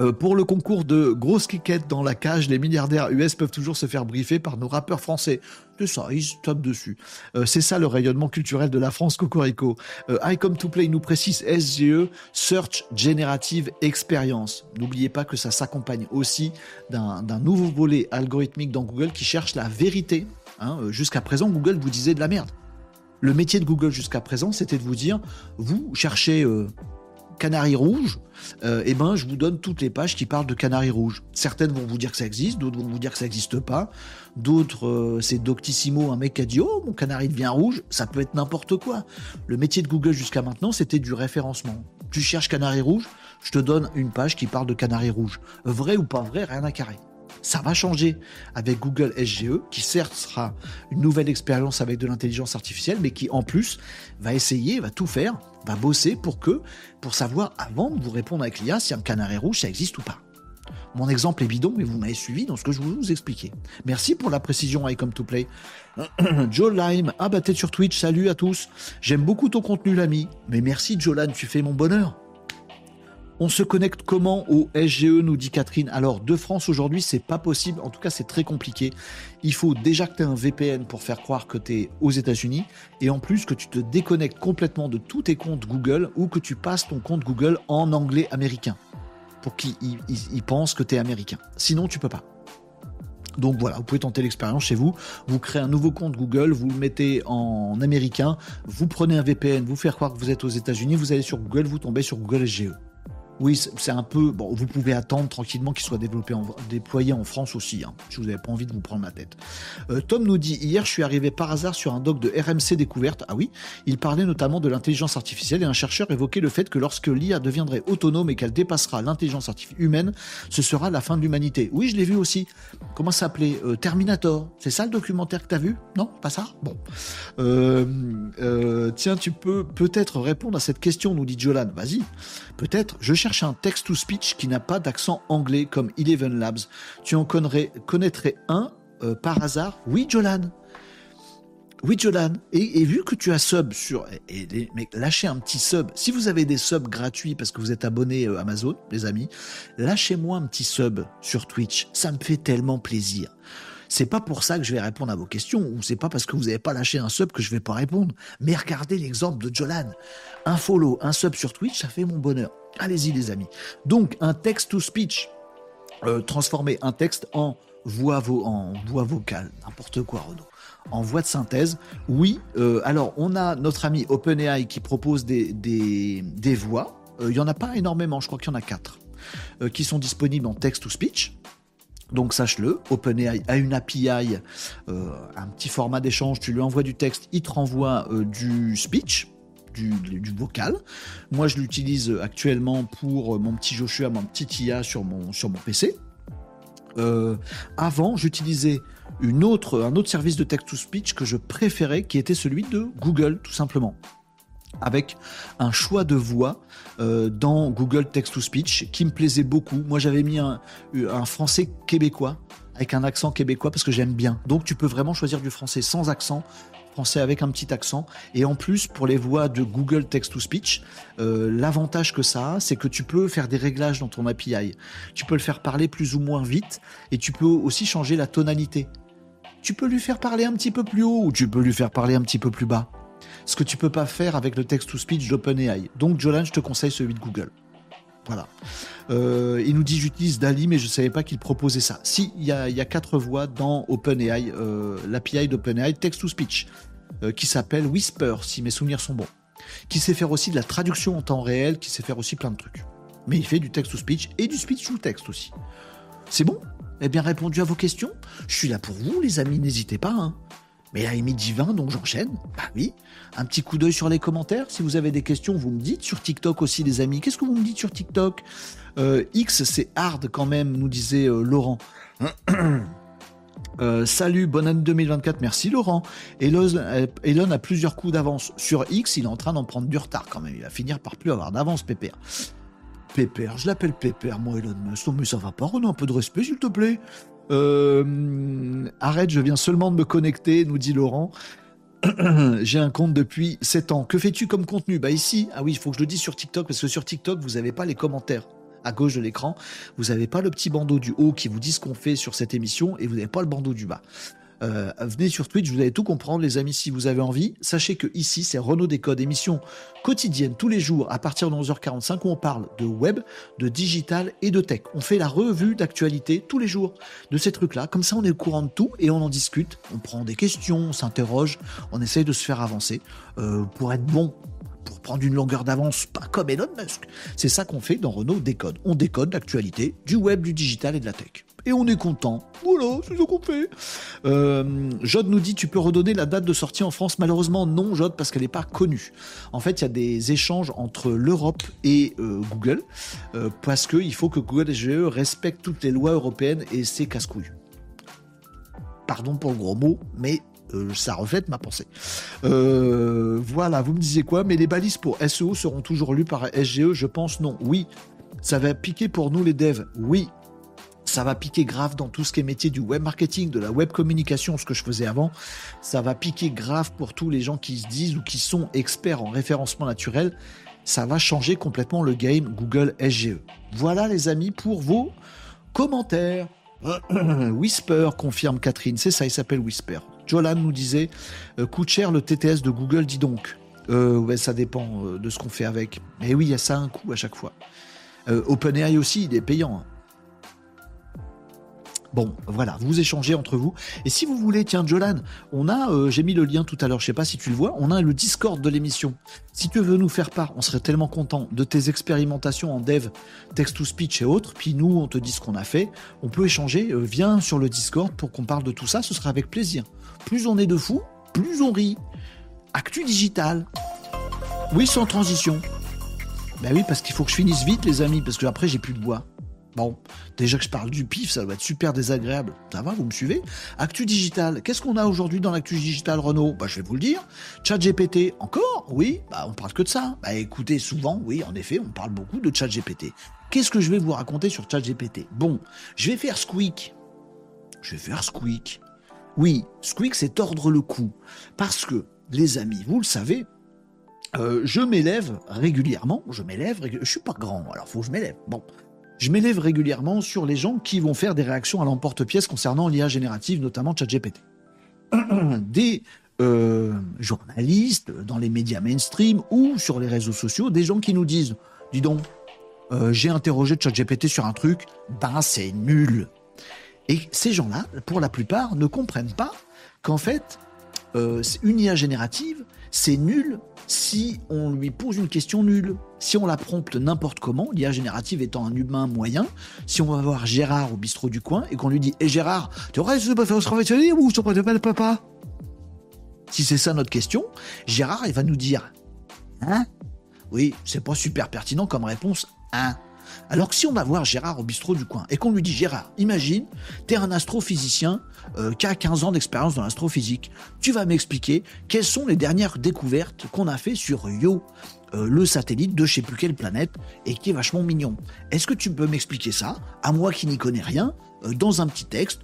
euh, pour le concours de grosses quiquettes dans la cage, les milliardaires US peuvent toujours se faire briefer par nos rappeurs français. C'est ça, ils se tapent dessus. Euh, c'est ça le rayonnement culturel de la France Cocorico. Euh, I Come to Play nous précise SGE, Search Generative Experience. N'oubliez pas que ça s'accompagne aussi d'un nouveau volet algorithmique dans Google qui cherche la vérité. Hein. Jusqu'à présent, Google vous disait de la merde. Le métier de Google jusqu'à présent, c'était de vous dire, vous cherchez Canari rouge, euh, eh ben, je vous donne toutes les pages qui parlent de Canari rouge. Certaines vont vous dire que ça existe, d'autres vont vous dire que ça n'existe pas. D'autres, euh, c'est Doctissimo, un mec a dit Oh, mon canari devient rouge. Ça peut être n'importe quoi. Le métier de Google jusqu'à maintenant, c'était du référencement. Tu cherches Canari rouge, je te donne une page qui parle de Canari rouge. Vrai ou pas vrai, rien à carrer. Ça va changer avec Google SGE, qui certes sera une nouvelle expérience avec de l'intelligence artificielle, mais qui en plus va essayer, va tout faire, va bosser pour que, pour savoir avant de vous répondre avec l'IA si un canari rouge ça existe ou pas. Mon exemple est bidon, mais vous m'avez suivi dans ce que je vous expliquais. Merci pour la précision, I come to play. Joe Lime, ah bah t'es sur Twitch, salut à tous. J'aime beaucoup ton contenu, l'ami. Mais merci, Jolan, tu fais mon bonheur. On se connecte comment au SGE, nous dit Catherine. Alors, de France aujourd'hui, c'est pas possible. En tout cas, c'est très compliqué. Il faut déjà que tu aies un VPN pour faire croire que tu es aux États-Unis. Et en plus, que tu te déconnectes complètement de tous tes comptes Google ou que tu passes ton compte Google en anglais américain. Pour qu'ils pensent que tu es américain. Sinon, tu peux pas. Donc voilà, vous pouvez tenter l'expérience chez vous. Vous créez un nouveau compte Google, vous le mettez en américain, vous prenez un VPN, vous faire croire que vous êtes aux États-Unis, vous allez sur Google, vous tombez sur Google SGE. Oui, c'est un peu. Bon, vous pouvez attendre tranquillement qu'il soit développé en, déployé en France aussi, hein, si vous n'avez pas envie de vous prendre la tête. Euh, Tom nous dit Hier, je suis arrivé par hasard sur un doc de RMC Découverte. Ah oui, il parlait notamment de l'intelligence artificielle et un chercheur évoquait le fait que lorsque l'IA deviendrait autonome et qu'elle dépassera l'intelligence artificielle humaine, ce sera la fin de l'humanité. Oui, je l'ai vu aussi. Comment ça s'appelait? Euh, Terminator. C'est ça le documentaire que tu as vu? Non? Pas ça? Bon. Euh, tiens, tu peux peut-être répondre à cette question, nous dit Jolan. Vas-y. Peut-être. Je cherche un text-to-speech qui n'a pas d'accent anglais comme Eleven Labs. Tu en connaîtrais, un euh, par hasard? Oui, Jolan. Oui, Jolan. Et, vu que tu as sub sur. Et, lâchez un petit sub. Si vous avez des subs gratuits parce que vous êtes abonné euh, Amazon, les amis, lâchez-moi un petit sub sur Twitch. Ça me fait tellement plaisir. C'est pas pour ça que je vais répondre à vos questions, ou c'est pas parce que vous n'avez pas lâché un sub que je vais pas répondre. Mais regardez l'exemple de Jolan. Un follow, un sub sur Twitch, ça fait mon bonheur. Allez-y, les amis. Donc, un text-to-speech. Euh, transformer un texte en voix, en voix vocale. N'importe quoi, Renaud en voix de synthèse. Oui, euh, alors on a notre ami OpenAI qui propose des, voix. Euh, il n'y en a pas énormément, je crois qu'il y en a quatre, qui sont disponibles en text to speech. Donc sache-le, OpenAI a une API, un petit format d'échange, tu lui envoies du texte, il te renvoie du speech, du, vocal. Moi je l'utilise actuellement pour mon petit Joshua, mon petit IA sur mon, sur mon PC. avant, j'utilisais une autre, un autre service de text-to-speech que je préférais, qui était celui de Google, tout simplement avec un choix de voix euh, dans Google Text-to-Speech qui me plaisait beaucoup. Moi, j'avais mis un, français québécois avec un accent québécois parce que j'aime bien. Donc, tu peux vraiment choisir du français sans accent, français avec un petit accent. Et en plus, pour les voix de Google Text-to-Speech, euh, l'avantage que ça a, c'est que tu peux faire des réglages dans ton API. Tu peux le faire parler plus ou moins vite et tu peux aussi changer la tonalité tu peux lui faire parler un petit peu plus haut ou tu peux lui faire parler un petit peu plus bas. Ce que tu peux pas faire avec le text-to-speech d'OpenAI. Donc, Jolan, je te conseille celui de Google. Voilà. Euh, il nous dit j'utilise Dali, mais je ne savais pas qu'il proposait ça. Si, il y a, quatre voix dans OpenAI, euh, l'API d'OpenAI Text-to-Speech, euh, qui s'appelle Whisper, si mes souvenirs sont bons. Qui sait faire aussi de la traduction en temps réel, qui sait faire aussi plein de trucs. Mais il fait du text-to-speech et du speech to text aussi. C'est bon? Eh bien répondu à vos questions. Je suis là pour vous, les amis, n'hésitez pas. Hein. Mais est midi 20, donc j'enchaîne. Bah oui. Un petit coup d'œil sur les commentaires. Si vous avez des questions, vous me dites. Sur TikTok aussi, les amis. Qu'est-ce que vous me dites sur TikTok euh, X, c'est hard quand même, nous disait euh, Laurent. Euh, salut, bonne année 2024, merci Laurent. Elon, a plusieurs coups d'avance sur X, il est en train d'en prendre du retard quand même. Il va finir par plus avoir d'avance, Pépère. Pépère, je l'appelle Pépère, moi Elon Musk. mais ça va pas, Renaud, un peu de respect, s'il te plaît. Euh, arrête, je viens seulement de me connecter, nous dit Laurent. J'ai un compte depuis 7 ans. Que fais-tu comme contenu? Bah ici, ah oui, il faut que je le dise sur TikTok, parce que sur TikTok, vous n'avez pas les commentaires à gauche de l'écran. Vous n'avez pas le petit bandeau du haut qui vous dit ce qu'on fait sur cette émission, et vous n'avez pas le bandeau du bas. Euh, venez sur Twitch, vous allez tout comprendre, les amis, si vous avez envie. Sachez que ici, c'est Renault Décode, émission quotidienne tous les jours à partir de 11h45 où on parle de web, de digital et de tech. On fait la revue d'actualité tous les jours de ces trucs-là. Comme ça, on est au courant de tout et on en discute. On prend des questions, on s'interroge, on essaye de se faire avancer euh, pour être bon pour prendre une longueur d'avance, pas comme Elon Musk. C'est ça qu'on fait dans Renault Décode. On décode l'actualité du web, du digital et de la tech et on est content. Voilà, c'est ce qu'on fait. Euh, Jod nous dit tu peux redonner la date de sortie en France? Malheureusement non Jod parce qu'elle n'est pas connue. En fait il y a des échanges entre l'Europe et euh, Google euh, parce qu'il faut que Google SGE respecte toutes les lois européennes et c'est casse-couilles. Pardon pour le gros mot, mais ça reflète ma pensée. voilà, vous me disiez quoi? Mais les balises pour SEO seront toujours lues par SGE Je pense non. Oui. Ça va piquer pour nous les devs Oui ça va piquer grave dans tout ce qui est métier du web marketing, de la web communication, ce que je faisais avant. Ça va piquer grave pour tous les gens qui se disent ou qui sont experts en référencement naturel. Ça va changer complètement le game Google SGE. Voilà les amis pour vos commentaires. Whisper, confirme Catherine. C'est ça, il s'appelle Whisper. Jolan nous disait, euh, coûte cher le TTS de Google, dis donc. Euh, ouais, ça dépend euh, de ce qu'on fait avec. Mais oui, il y a ça un coût à chaque fois. OpenAI aussi, il est payant. Hein. Bon, voilà, vous échangez entre vous. Et si vous voulez, tiens, Jolan, on a, euh, j'ai mis le lien tout à l'heure, je sais pas si tu le vois, on a le Discord de l'émission. Si tu veux nous faire part, on serait tellement content de tes expérimentations en dev, text-to-speech et autres. Puis nous, on te dit ce qu'on a fait. On peut échanger. Euh, viens sur le Discord pour qu'on parle de tout ça. Ce sera avec plaisir. Plus on est de fous, plus on rit. Actu digital. Oui, sans transition. Ben oui, parce qu'il faut que je finisse vite, les amis, parce que après j'ai plus de bois. Bon, déjà que je parle du pif, ça va être super désagréable. Ça va, vous me suivez? Actu digital. Qu'est-ce qu'on a aujourd'hui dans l'actu digital, Renault Bah, je vais vous le dire. Chat GPT, encore? Oui, bah, on parle que de ça. Bah, écoutez, souvent, oui, en effet, on parle beaucoup de Chat GPT. Qu'est-ce que je vais vous raconter sur Chat GPT Bon, je vais faire Squeak. Je vais faire Squeak. Oui, squeak, c'est tordre le cou. Parce que, les amis, vous le savez, euh, je m'élève régulièrement, je m'élève, je suis pas grand, alors faut que je m'élève. Bon, je m'élève régulièrement sur les gens qui vont faire des réactions à l'emporte-pièce concernant l'IA générative, notamment ChatGPT. Des euh, journalistes dans les médias mainstream ou sur les réseaux sociaux, des gens qui nous disent, dis donc, euh, j'ai interrogé ChatGPT sur un truc, ben c'est nul. Et ces gens-là, pour la plupart, ne comprennent pas qu'en fait, euh, une IA générative, c'est nul si on lui pose une question nulle. Si on la prompte n'importe comment, l'IA générative étant un humain moyen, si on va voir Gérard au bistrot du coin et qu'on lui dit Eh Gérard, tu aurais pas faire travail ou tu pas papa? Si c'est ça notre question, Gérard, il va nous dire Hein? Oui, c'est pas super pertinent comme réponse, hein? Alors que si on va voir Gérard au bistrot du coin et qu'on lui dit Gérard, imagine, t'es un astrophysicien euh, qui a 15 ans d'expérience dans l'astrophysique, tu vas m'expliquer quelles sont les dernières découvertes qu'on a fait sur Yo, euh, le satellite de je sais plus quelle planète et qui est vachement mignon. Est-ce que tu peux m'expliquer ça, à moi qui n'y connais rien, euh, dans un petit texte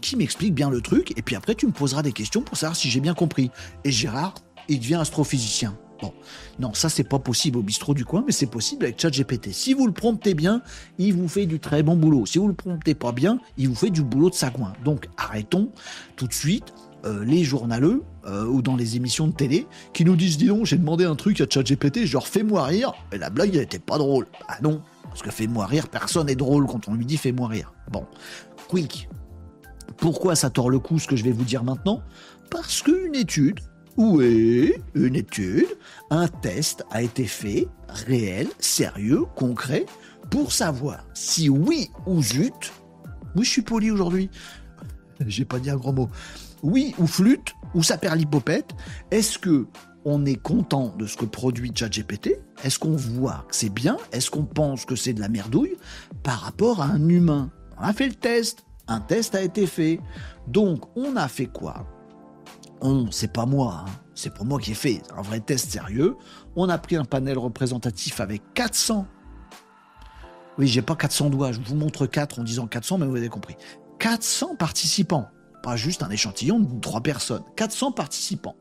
qui m'explique bien le truc et puis après tu me poseras des questions pour savoir si j'ai bien compris. Et Gérard, il devient astrophysicien. Bon, non, ça c'est pas possible au bistrot du coin, mais c'est possible avec ChatGPT. Si vous le promptez bien, il vous fait du très bon boulot. Si vous le promptez pas bien, il vous fait du boulot de sagouin. Donc arrêtons tout de suite euh, les journaleux euh, ou dans les émissions de télé qui nous disent dis donc j'ai demandé un truc à ChatGPT genre fais-moi rire et la blague elle était pas drôle. Ah non, parce que fais-moi rire, personne n'est drôle quand on lui dit fais-moi rire. Bon, quick. Pourquoi ça tord le cou ce que je vais vous dire maintenant? Parce qu'une étude oui, une étude, un test a été fait, réel, sérieux, concret, pour savoir si oui ou zut, oui je suis poli aujourd'hui, j'ai pas dit un gros mot, oui ou flûte, ou ça perd l'hypopète, est-ce que on est content de ce que produit ChatGPT? Est-ce qu'on voit que c'est bien? Est-ce qu'on pense que c'est de la merdouille par rapport à un humain? On a fait le test, un test a été fait. Donc on a fait quoi? C'est pas moi, hein. c'est pour moi qui ai fait un vrai test sérieux. On a pris un panel représentatif avec 400. Oui, j'ai pas 400 doigts, je vous montre 4 en disant 400, mais vous avez compris. 400 participants, pas juste un échantillon de 3 personnes. 400 participants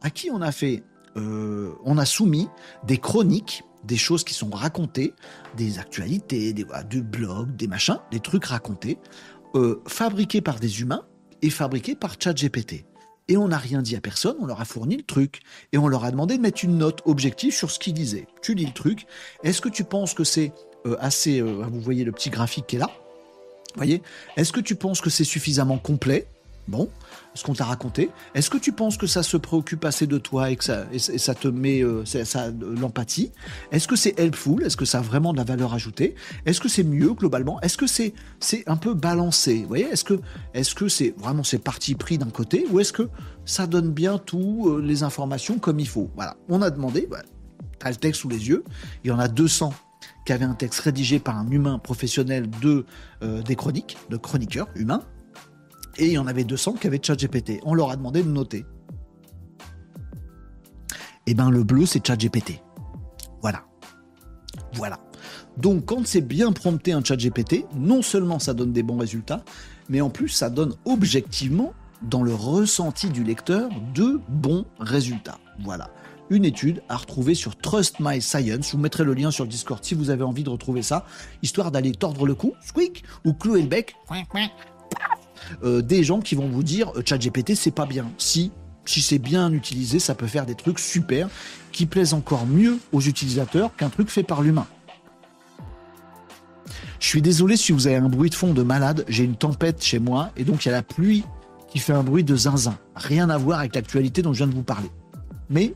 à qui on a fait, euh, on a soumis des chroniques, des choses qui sont racontées, des actualités, des, du blog, des machins, des trucs racontés, euh, fabriqués par des humains et fabriqués par ChatGPT et on n'a rien dit à personne, on leur a fourni le truc. Et on leur a demandé de mettre une note objective sur ce qu'ils disaient. Tu lis le truc, est-ce que tu penses que c'est euh, assez... Euh, vous voyez le petit graphique qui est là? Voyez? Est-ce que tu penses que c'est suffisamment complet? Bon, ce qu'on t'a raconté. Est-ce que tu penses que ça se préoccupe assez de toi et que ça, te met euh, ça, l'empathie? Est-ce que c'est helpful? Est-ce que ça a vraiment de la valeur ajoutée? Est-ce que c'est mieux globalement? Est-ce que c'est un peu balancé? Vous voyez Est-ce que c'est vraiment c'est parti pris d'un côté ou est-ce que ça donne bien toutes euh, les informations comme il faut? Voilà. On a demandé. Voilà. T'as le texte sous les yeux. Il y en a 200 qui avaient un texte rédigé par un humain professionnel de euh, des chroniques, de chroniqueurs humains et il y en avait 200 qui avaient ChatGPT. On leur a demandé de noter. Eh ben le bleu, c'est ChatGPT. Voilà. Voilà. Donc quand c'est bien prompté un ChatGPT, non seulement ça donne des bons résultats, mais en plus ça donne objectivement, dans le ressenti du lecteur, de bons résultats. Voilà. Une étude à retrouver sur Trust My Science. Je vous mettrai le lien sur Discord si vous avez envie de retrouver ça, histoire d'aller tordre le cou, squeak, ou clouer le bec, euh, des gens qui vont vous dire euh, ChatGPT c'est pas bien. Si si c'est bien utilisé, ça peut faire des trucs super qui plaisent encore mieux aux utilisateurs qu'un truc fait par l'humain. Je suis désolé si vous avez un bruit de fond de malade, j'ai une tempête chez moi et donc il y a la pluie qui fait un bruit de zinzin. Rien à voir avec l'actualité dont je viens de vous parler. Mais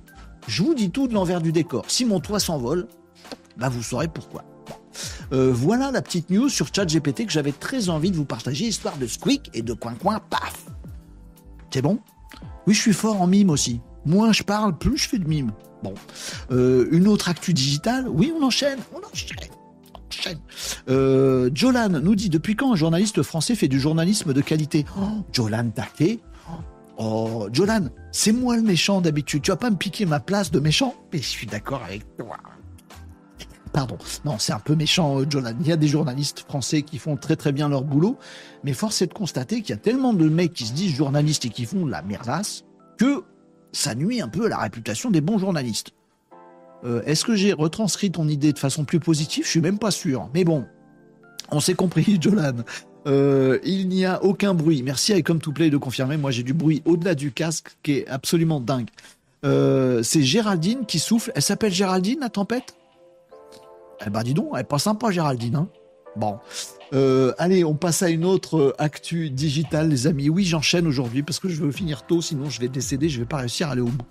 je vous dis tout de l'envers du décor. Si mon toit s'envole, bah vous saurez pourquoi. Euh, voilà la petite news sur ChatGPT que j'avais très envie de vous partager, histoire de squeak et de coin coin, paf C'est bon? Oui, je suis fort en mime aussi. Moins je parle, plus je fais de mime. Bon. Euh, une autre actu digitale? Oui, on enchaîne, on enchaîne. Euh, Jolan nous dit depuis quand un journaliste français fait du journalisme de qualité? Oh, Jolan Taquet Oh, Jolan, c'est moi le méchant d'habitude. Tu vas pas me piquer ma place de méchant? Mais je suis d'accord avec toi. Pardon. Non, c'est un peu méchant, euh, Jolan. Il y a des journalistes français qui font très très bien leur boulot, mais force est de constater qu'il y a tellement de mecs qui se disent journalistes et qui font de la merdasse que ça nuit un peu à la réputation des bons journalistes. Euh, est-ce que j'ai retranscrit ton idée de façon plus positive? Je suis même pas sûr. Mais bon, on s'est compris, Jolan. Euh, il n'y a aucun bruit. Merci à Comme Play de confirmer. Moi, j'ai du bruit au-delà du casque qui est absolument dingue. C'est Géraldine qui souffle. Elle s'appelle Géraldine, la tempête? Eh ben, dis donc, elle est pas sympa, Géraldine. Hein bon. allez, on passe à une autre actu digitale, les amis. Oui, j'enchaîne aujourd'hui parce que je veux finir tôt, sinon je vais décéder, je vais pas réussir à aller au bout.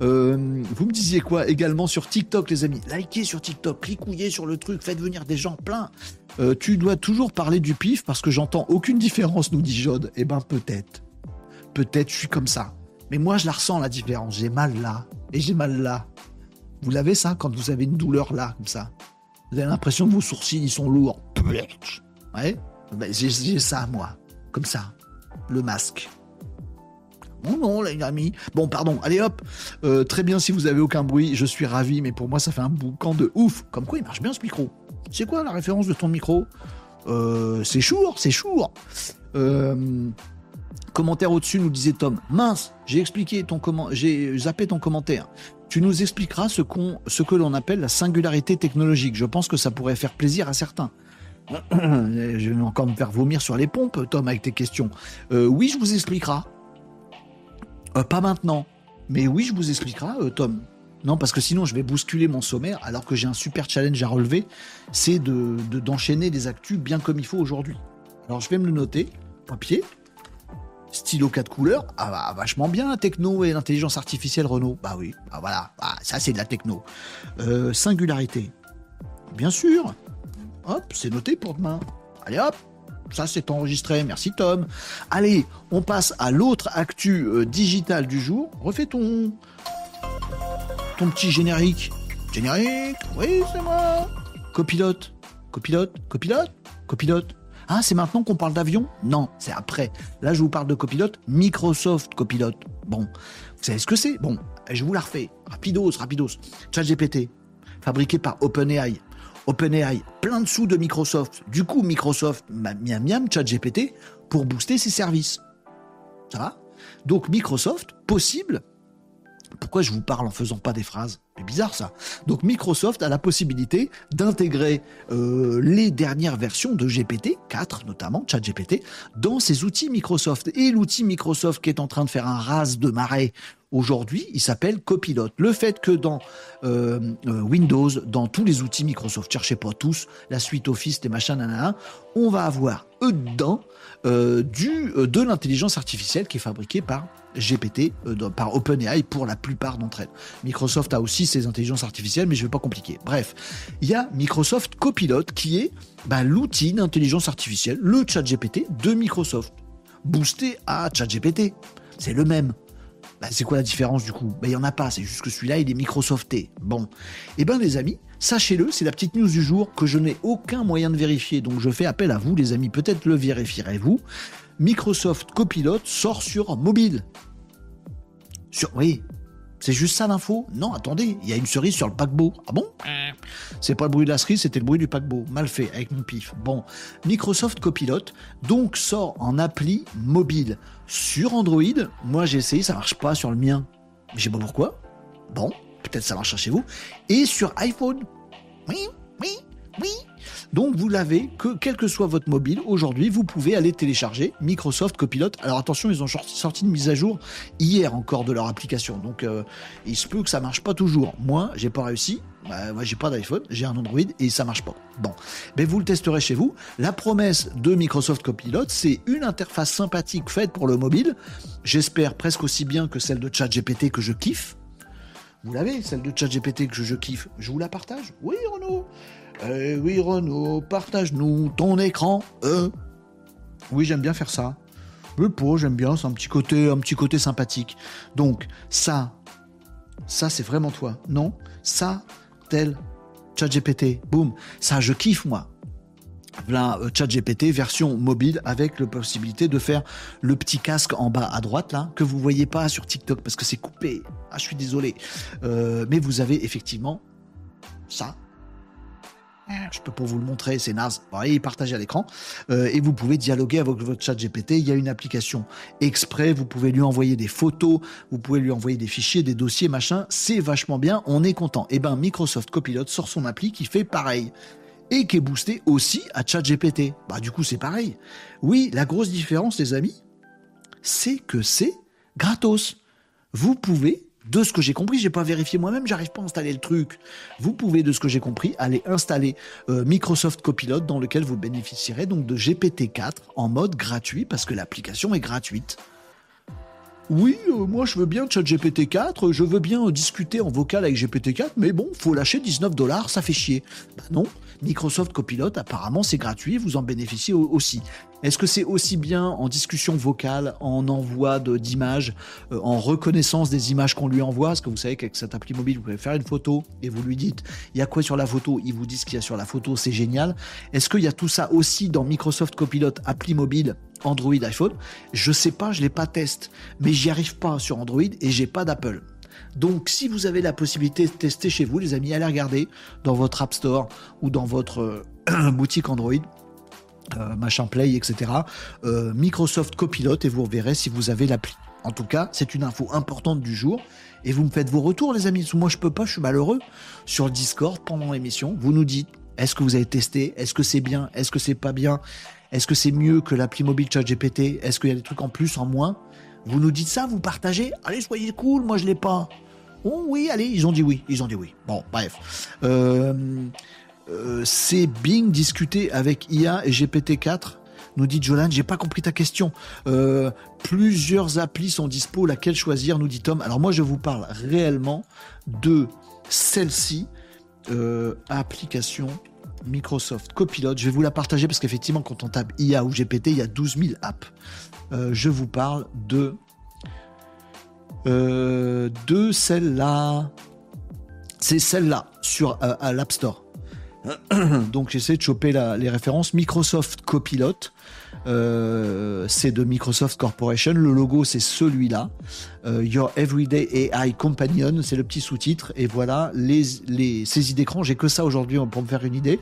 Euh, vous me disiez quoi également sur TikTok, les amis? Likez sur TikTok, cliquouillez sur le truc, faites venir des gens pleins. Euh, tu dois toujours parler du pif parce que j'entends aucune différence, nous dit Jode. Eh ben peut-être. Peut-être je suis comme ça. Mais moi je la ressens la différence. J'ai mal là et j'ai mal là. Vous l'avez ça quand vous avez une douleur là, comme ça? Vous avez l'impression que vos sourcils ils sont lourds. Ouais ben, J'ai ça moi. Comme ça. Le masque. Non, non, les amis. Bon, pardon, allez hop. Euh, très bien, si vous avez aucun bruit, je suis ravi, mais pour moi, ça fait un boucan de ouf. Comme quoi, il marche bien ce micro. C'est quoi la référence de ton micro? Euh, C'est chour, c'est chour. Euh, commentaire au-dessus nous disait Tom. Mince, j'ai expliqué ton comment, j'ai zappé ton commentaire. Tu nous expliqueras ce, que l'on appelle la singularité technologique. Je pense que ça pourrait faire plaisir à certains. je vais encore me faire vomir sur les pompes, Tom, avec tes questions. oui, je vous expliquerai. Euh, pas maintenant. Mais oui, je vous expliquerai, euh, Tom. Non, parce que sinon, je vais bousculer mon sommaire alors que j'ai un super challenge à relever. C'est de, d'enchaîner des actus bien comme il faut aujourd'hui. Alors, je vais me le noter. Papier. Stylo 4 couleurs. Ah, bah, vachement bien, techno et l'intelligence artificielle, Renault. Bah oui, bah voilà. Bah, ça, c'est de la techno. Euh, singularité. Bien sûr. Hop, c'est noté pour demain. Allez hop, ça, c'est enregistré. Merci, Tom. Allez, on passe à l'autre actu euh, digital du jour. Refais ton. ton petit générique. Générique Oui, c'est moi. Copilote. Copilote. Copilote. Copilote. Ah, c'est maintenant qu'on parle d'avion? Non, c'est après. Là, je vous parle de copilote. Microsoft Copilote. Bon, vous savez ce que c'est? Bon, je vous la refais. Rapidos, rapidos. ChatGPT, fabriqué par OpenAI. OpenAI, plein de sous de Microsoft. Du coup, Microsoft, miam miam, ChatGPT, pour booster ses services. Ça va? Donc Microsoft, possible. Pourquoi je vous parle en faisant pas des phrases? C'est bizarre ça. Donc Microsoft a la possibilité d'intégrer euh, les dernières versions de GPT, 4 notamment, ChatGPT, dans ses outils Microsoft. Et l'outil Microsoft qui est en train de faire un ras de marée Aujourd'hui, il s'appelle Copilot. Le fait que dans euh, euh, Windows, dans tous les outils Microsoft, cherchez pas tous, la suite Office, les machins, nanana, on va avoir eux dedans euh, du, de l'intelligence artificielle qui est fabriquée par GPT, par OpenAI pour la plupart d'entre elles. Microsoft a aussi ses intelligences artificielles, mais je vais pas compliquer. Bref, il y a Microsoft Copilot qui est bah, l'outil d'intelligence artificielle, le chat GPT de Microsoft, boosté à ChatGPT. C'est le même. Bah, c'est quoi la différence du coup? Bah, Il n'y en a pas, c'est juste que celui-là, il est Microsofté. Bon. Eh bien, les amis, sachez-le, c'est la petite news du jour que je n'ai aucun moyen de vérifier. Donc, je fais appel à vous, les amis. Peut-être le vérifierez-vous. Microsoft Copilot sort sur mobile. Sur, oui, c'est juste ça l'info Non, attendez, il y a une cerise sur le paquebot. Ah bon C'est pas le bruit de la cerise, c'était le bruit du paquebot. Mal fait, avec mon pif. Bon, Microsoft Copilot, donc sort en appli mobile sur Android. Moi j'ai essayé, ça marche pas sur le mien. Je sais pas pourquoi. Bon, peut-être ça marche chez vous. Et sur iPhone. Oui, oui, oui. Donc vous l'avez que quel que soit votre mobile, aujourd'hui vous pouvez aller télécharger Microsoft Copilot. Alors attention, ils ont sorti une mise à jour hier encore de leur application. Donc euh, il se peut que ça marche pas toujours. Moi, j'ai pas réussi. Bah, moi, j'ai pas d'iPhone, j'ai un Android et ça marche pas. Bon, mais vous le testerez chez vous. La promesse de Microsoft Copilot, c'est une interface sympathique faite pour le mobile. J'espère presque aussi bien que celle de ChatGPT que je kiffe. Vous l'avez, celle de ChatGPT que je, kiffe. Je vous la partage Oui, Renaud eh oui, Renaud, partage-nous ton écran. Euh. Oui, j'aime bien faire ça. Le pot, j'aime bien, c'est un petit côté, un petit côté sympathique. Donc, ça, ça, c'est vraiment toi. Non, ça, tel, ChatGPT, boum. Ça, je kiffe, moi. Là, euh, ChatGPT version mobile avec la possibilité de faire le petit casque en bas à droite là que vous voyez pas sur TikTok parce que c'est coupé. Ah, je suis désolé. Euh, mais vous avez effectivement ça je peux pas vous le montrer, c'est naze. Bon, et partagez à l'écran. Euh, et vous pouvez dialoguer avec votre chat GPT. Il y a une application exprès. Vous pouvez lui envoyer des photos. Vous pouvez lui envoyer des fichiers, des dossiers, machin. C'est vachement bien. On est content. Et eh ben, Microsoft Copilot sort son appli qui fait pareil. Et qui est boosté aussi à chat GPT. Bah, du coup, c'est pareil. Oui, la grosse différence, les amis, c'est que c'est gratos. Vous pouvez de ce que j'ai compris, j'ai pas vérifié moi-même, j'arrive pas à installer le truc. Vous pouvez, de ce que j'ai compris, aller installer euh, Microsoft Copilot dans lequel vous bénéficierez donc de GPT-4 en mode gratuit parce que l'application est gratuite. Oui, euh, moi je veux bien ChatGPT 4, je veux bien discuter en vocal avec GPT 4, mais bon, faut lâcher 19 dollars, ça fait chier. Bah non, Microsoft Copilot, apparemment c'est gratuit, vous en bénéficiez aussi. Est-ce que c'est aussi bien en discussion vocale, en envoi d'images, euh, en reconnaissance des images qu'on lui envoie? Parce que vous savez qu'avec cette appli mobile, vous pouvez faire une photo et vous lui dites il y a quoi sur la photo? Il vous dit ce qu'il y a sur la photo, c'est génial. Est-ce qu'il y a tout ça aussi dans Microsoft Copilot appli mobile Android, iPhone Je sais pas, je l'ai pas testé, mais j'y arrive pas sur Android et j'ai pas d'Apple. Donc, si vous avez la possibilité de tester chez vous, les amis, allez regarder dans votre App Store ou dans votre euh, boutique Android. Euh, machin Play, etc. Euh, Microsoft Copilot et vous verrez si vous avez l'appli. En tout cas, c'est une info importante du jour. Et vous me faites vos retours, les amis. Moi, je peux pas, je suis malheureux. Sur le Discord, pendant l'émission, vous nous dites est-ce que vous avez testé? Est-ce que c'est bien? Est-ce que c'est pas bien? Est-ce que c'est mieux que l'appli mobile ChatGPT? Est-ce qu'il y a des trucs en plus, en moins? Vous nous dites ça, vous partagez? Allez, soyez cool, moi je l'ai pas. Oh oui, allez, ils ont dit oui. Ils ont dit oui. Bon, bref. Euh, euh, c'est Bing discuter avec IA et GPT-4 nous dit Jolan, j'ai pas compris ta question. Euh, plusieurs applis sont dispo, laquelle choisir, nous dit Tom. Alors moi, je vous parle réellement de celle-ci, application Microsoft Copilot. Je vais vous la partager parce qu'effectivement, quand on tape IA ou GPT, il y a 12 000 apps. je vous parle de de celle-là. C'est celle-là sur à l'App Store. Donc j'essaie de choper les références. Microsoft Copilot, euh, c'est de Microsoft Corporation. Le logo, c'est celui-là. Euh, Your Everyday AI Companion, c'est le petit sous-titre. Et voilà les, les saisies d'écran. J'ai que ça aujourd'hui pour me faire une idée.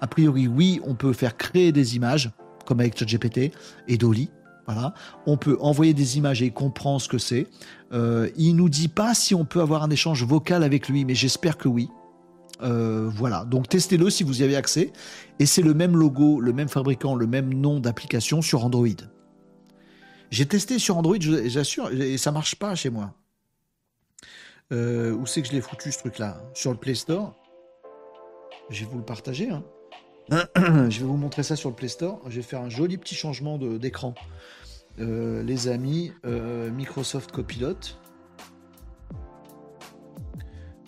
A priori, oui, on peut faire créer des images, comme avec ChatGPT et Dolly. Voilà. On peut envoyer des images et il comprend ce que c'est. Euh, il nous dit pas si on peut avoir un échange vocal avec lui, mais j'espère que oui. Euh, voilà, donc testez-le si vous y avez accès. Et c'est le même logo, le même fabricant, le même nom d'application sur Android. J'ai testé sur Android, j'assure, et ça marche pas chez moi. Euh, où c'est que je l'ai foutu ce truc-là? Sur le Play Store? Je vais vous le partager. Hein. je vais vous montrer ça sur le Play Store. Je vais faire un joli petit changement d'écran. Euh, les amis, Microsoft Copilot.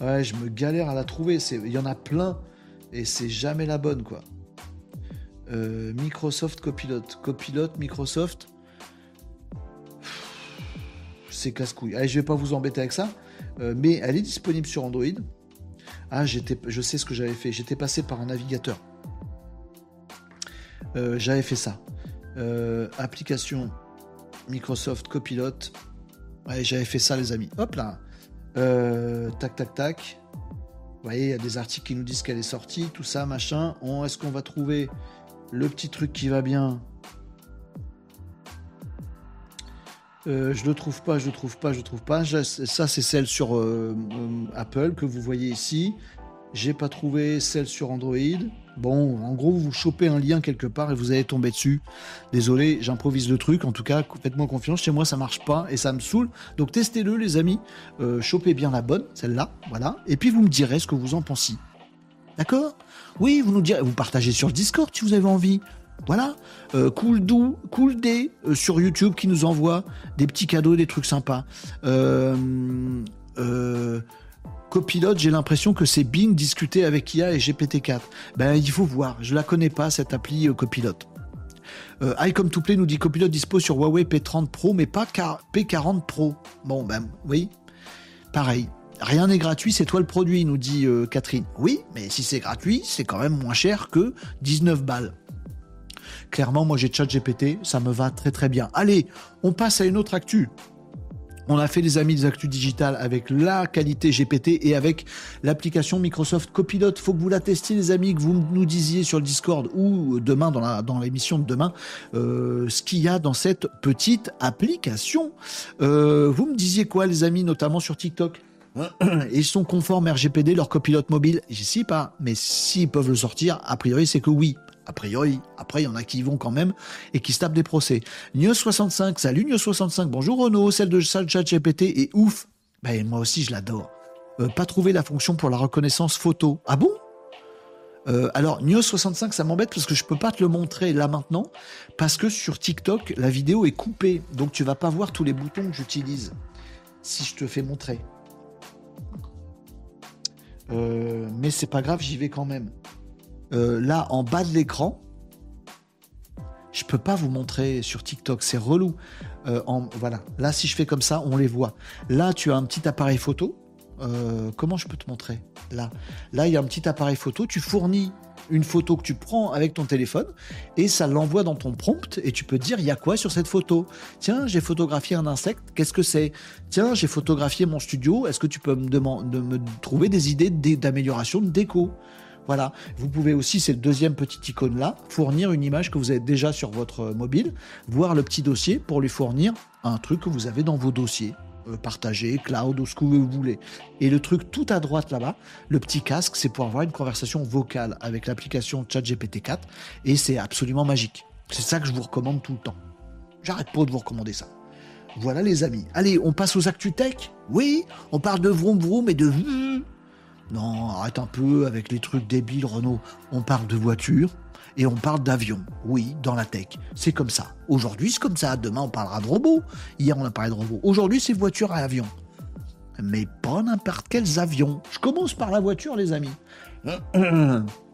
Ouais, je me galère à la trouver. Il y en a plein et c'est jamais la bonne, quoi. Euh, Microsoft Copilot. Copilot, Microsoft. C'est casse-couille. Allez, je vais pas vous embêter avec ça. Euh, mais elle est disponible sur Android. Ah, je sais ce que j'avais fait. J'étais passé par un navigateur. Euh, j'avais fait ça. application Microsoft Copilot. Ouais, j'avais fait ça, les amis. Hop là. Tac, tac, tac. Vous voyez, il y a des articles qui nous disent qu'elle est sortie, tout ça, machin. Est-ce qu'on va trouver le petit truc qui va bien euh, je ne trouve pas, je ne trouve pas, je ne trouve pas. Ça, c'est celle sur euh, Apple que vous voyez ici. J'ai pas trouvé celle sur Android. Bon, en gros, vous chopez un lien quelque part et vous allez tomber dessus. Désolé, j'improvise le truc. En tout cas, faites-moi confiance. Chez moi, ça marche pas et ça me saoule. Donc, testez-le, les amis. Euh, chopez bien la bonne, celle-là. Voilà. Et puis, vous me direz ce que vous en pensez. D'accord? Oui, vous nous direz. Vous partagez sur Discord si vous avez envie. Voilà. Euh, cool Do, Cool euh, sur YouTube qui nous envoie des petits cadeaux, des trucs sympas. Euh, euh, Copilote, j'ai l'impression que c'est Bing discuté avec IA et GPT-4. Ben, il faut voir. Je la connais pas, cette appli Copilote. ICome to Play nous dit Copilote dispose sur Huawei P30 Pro, mais pas P40 Pro. Bon, ben, oui. Pareil. Rien n'est gratuit, c'est toi le produit, nous dit euh, Catherine. Oui, mais si c'est gratuit, c'est quand même moins cher que 19 balles. Clairement, moi j'ai chat GPT, ça me va très très bien. Allez, on passe à une autre actu. On a fait les amis des actus digitales avec la qualité GPT et avec l'application Microsoft Copilot. Faut que vous la testiez les amis, que vous nous disiez sur le Discord ou demain dans l'émission de demain euh, ce qu'il y a dans cette petite application. Euh, vous me disiez quoi les amis, notamment sur TikTok? ils sont conformes RGPD, leur copilote mobile Je sais pas, mais s'ils peuvent le sortir, a priori c'est que oui. A priori, après il y en a qui y vont quand même et qui se tapent des procès. News65, salut News65, bonjour Renaud, celle de ChatGPT est ouf. Ben moi aussi je l'adore. Euh, pas trouver la fonction pour la reconnaissance photo. Ah bon? Euh, alors, News 65, ça m'embête parce que je peux pas te le montrer là maintenant, parce que sur TikTok, la vidéo est coupée, donc tu vas pas voir tous les boutons que j'utilise. Si je te fais montrer. Euh, mais c'est pas grave, j'y vais quand même. Euh, là, en bas de l'écran, je peux pas vous montrer sur TikTok, c'est relou. Euh, voilà, là, si je fais comme ça, on les voit. Là, tu as un petit appareil photo. comment je peux te montrer? Là, là, il y a un petit appareil photo. Tu fournis une photo que tu prends avec ton téléphone et ça l'envoie dans ton prompt et tu peux dire il y a quoi sur cette photo? Tiens, j'ai photographié un insecte, qu'est-ce que c'est? Tiens, j'ai photographié mon studio, est-ce que tu peux me, trouver des idées d'amélioration de déco? Voilà, vous pouvez aussi, c'est le deuxième petit icône là, fournir une image que vous avez déjà sur votre mobile, voir le petit dossier pour lui fournir un truc que vous avez dans vos dossiers. Euh, partager, cloud ou ce que vous voulez. Et le truc tout à droite là-bas, le petit casque, c'est pour avoir une conversation vocale avec l'application ChatGPT 4 et c'est absolument magique. C'est ça que je vous recommande tout le temps. J'arrête pas de vous recommander ça. Voilà les amis. Allez, on passe aux actus tech? Oui, on parle de vroom vroom et de... Non, arrête un peu avec les trucs débiles, Renault. On parle de voiture, et on parle d'avion. Oui, dans la tech. C'est comme ça. Aujourd'hui, c'est comme ça. Demain, on parlera de robots. Hier, on a parlé de robots. Aujourd'hui, c'est voiture à avion. Mais pas n'importe quels avions. Je commence par la voiture, les amis.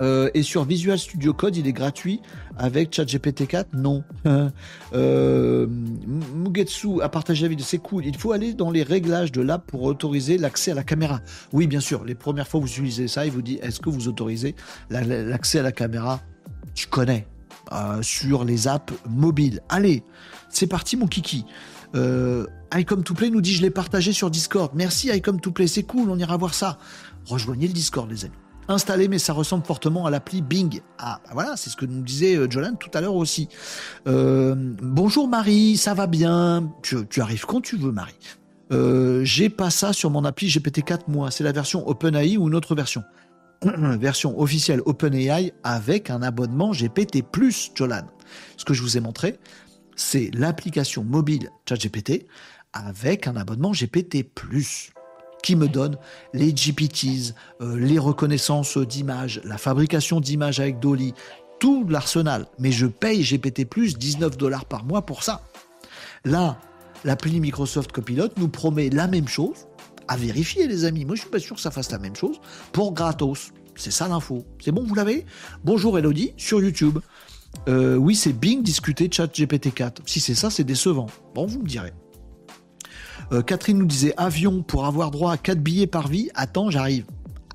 Euh, et sur Visual Studio Code, il est gratuit avec ChatGPT 4 Non. euh, Mugetsu a partagé la vidéo, c'est cool. Il faut aller dans les réglages de l'app pour autoriser l'accès à la caméra. Oui, bien sûr. Les premières fois que vous utilisez ça, il vous dit est-ce que vous autorisez l'accès à la caméra? Tu connais. Euh, sur les apps mobiles. Allez, c'est parti, mon kiki. Euh, iCom to Play nous dit je l'ai partagé sur Discord. Merci iCom to Play, c'est cool, on ira voir ça. Rejoignez le Discord, les amis installé, mais ça ressemble fortement à l'appli Bing. Ah, bah voilà, c'est ce que nous disait euh, Jolan tout à l'heure aussi. Euh, bonjour Marie, ça va bien? Tu, arrives quand tu veux, Marie. Euh, j'ai pas ça sur mon appli GPT-4 moi. C'est la version OpenAI ou une autre version? version officielle OpenAI avec un abonnement GPT+, Jolan. Ce que je vous ai montré, c'est l'application mobile ChatGPT avec un abonnement GPT+ qui me donne les GPTs, euh, les reconnaissances d'images, la fabrication d'images avec Dolly, tout l'arsenal. Mais je paye GPT plus 19 dollars par mois pour ça. Là, l'appli Microsoft Copilot nous promet la même chose, à vérifier les amis. Moi je suis pas sûr que ça fasse la même chose, pour gratos. C'est ça l'info. C'est bon, vous l'avez? Bonjour Elodie, sur YouTube. Euh, oui, c'est Bing discuter chat GPT 4. Si c'est ça, c'est décevant. Bon, vous me direz. Euh, Catherine nous disait avion pour avoir droit à 4 billets par vie. Attends, j'arrive.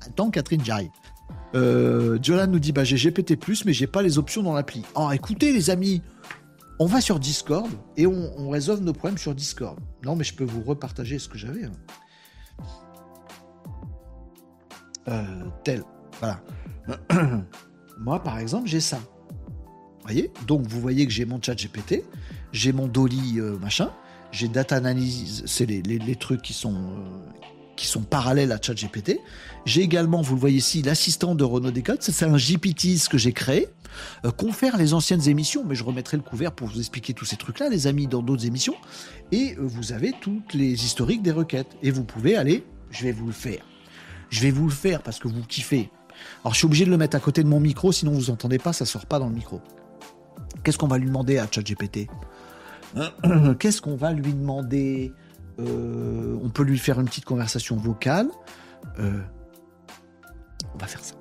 Attends, Catherine, j'arrive. Euh, Jolan nous dit bah, j'ai GPT, mais j'ai pas les options dans l'appli. Oh, écoutez, les amis, on va sur Discord et on, résolve nos problèmes sur Discord. Non, mais je peux vous repartager ce que j'avais. Hein. Euh, tel. Voilà. Moi, par exemple, j'ai ça. Vous voyez? Donc, vous voyez que j'ai mon chat GPT, j'ai mon Dolly machin, j'ai data analyse, c'est les, trucs qui sont, euh, qui sont parallèles à ChatGPT. J'ai également, vous le voyez ici, l'assistant de Renault Décode. C'est un GPT que j'ai créé. Euh, confère les anciennes émissions, mais je remettrai le couvert pour vous expliquer tous ces trucs-là, les amis, dans d'autres émissions. Et euh, vous avez toutes les historiques des requêtes. Et vous pouvez aller, je vais vous le faire. Je vais vous le faire parce que vous kiffez. Alors je suis obligé de le mettre à côté de mon micro, sinon vous entendez pas, ça sort pas dans le micro. Qu'est-ce qu'on va lui demander à ChatGPT? Qu'est-ce qu'on va lui demander? Euh, On peut lui faire une petite conversation vocale. Euh, on va faire ça.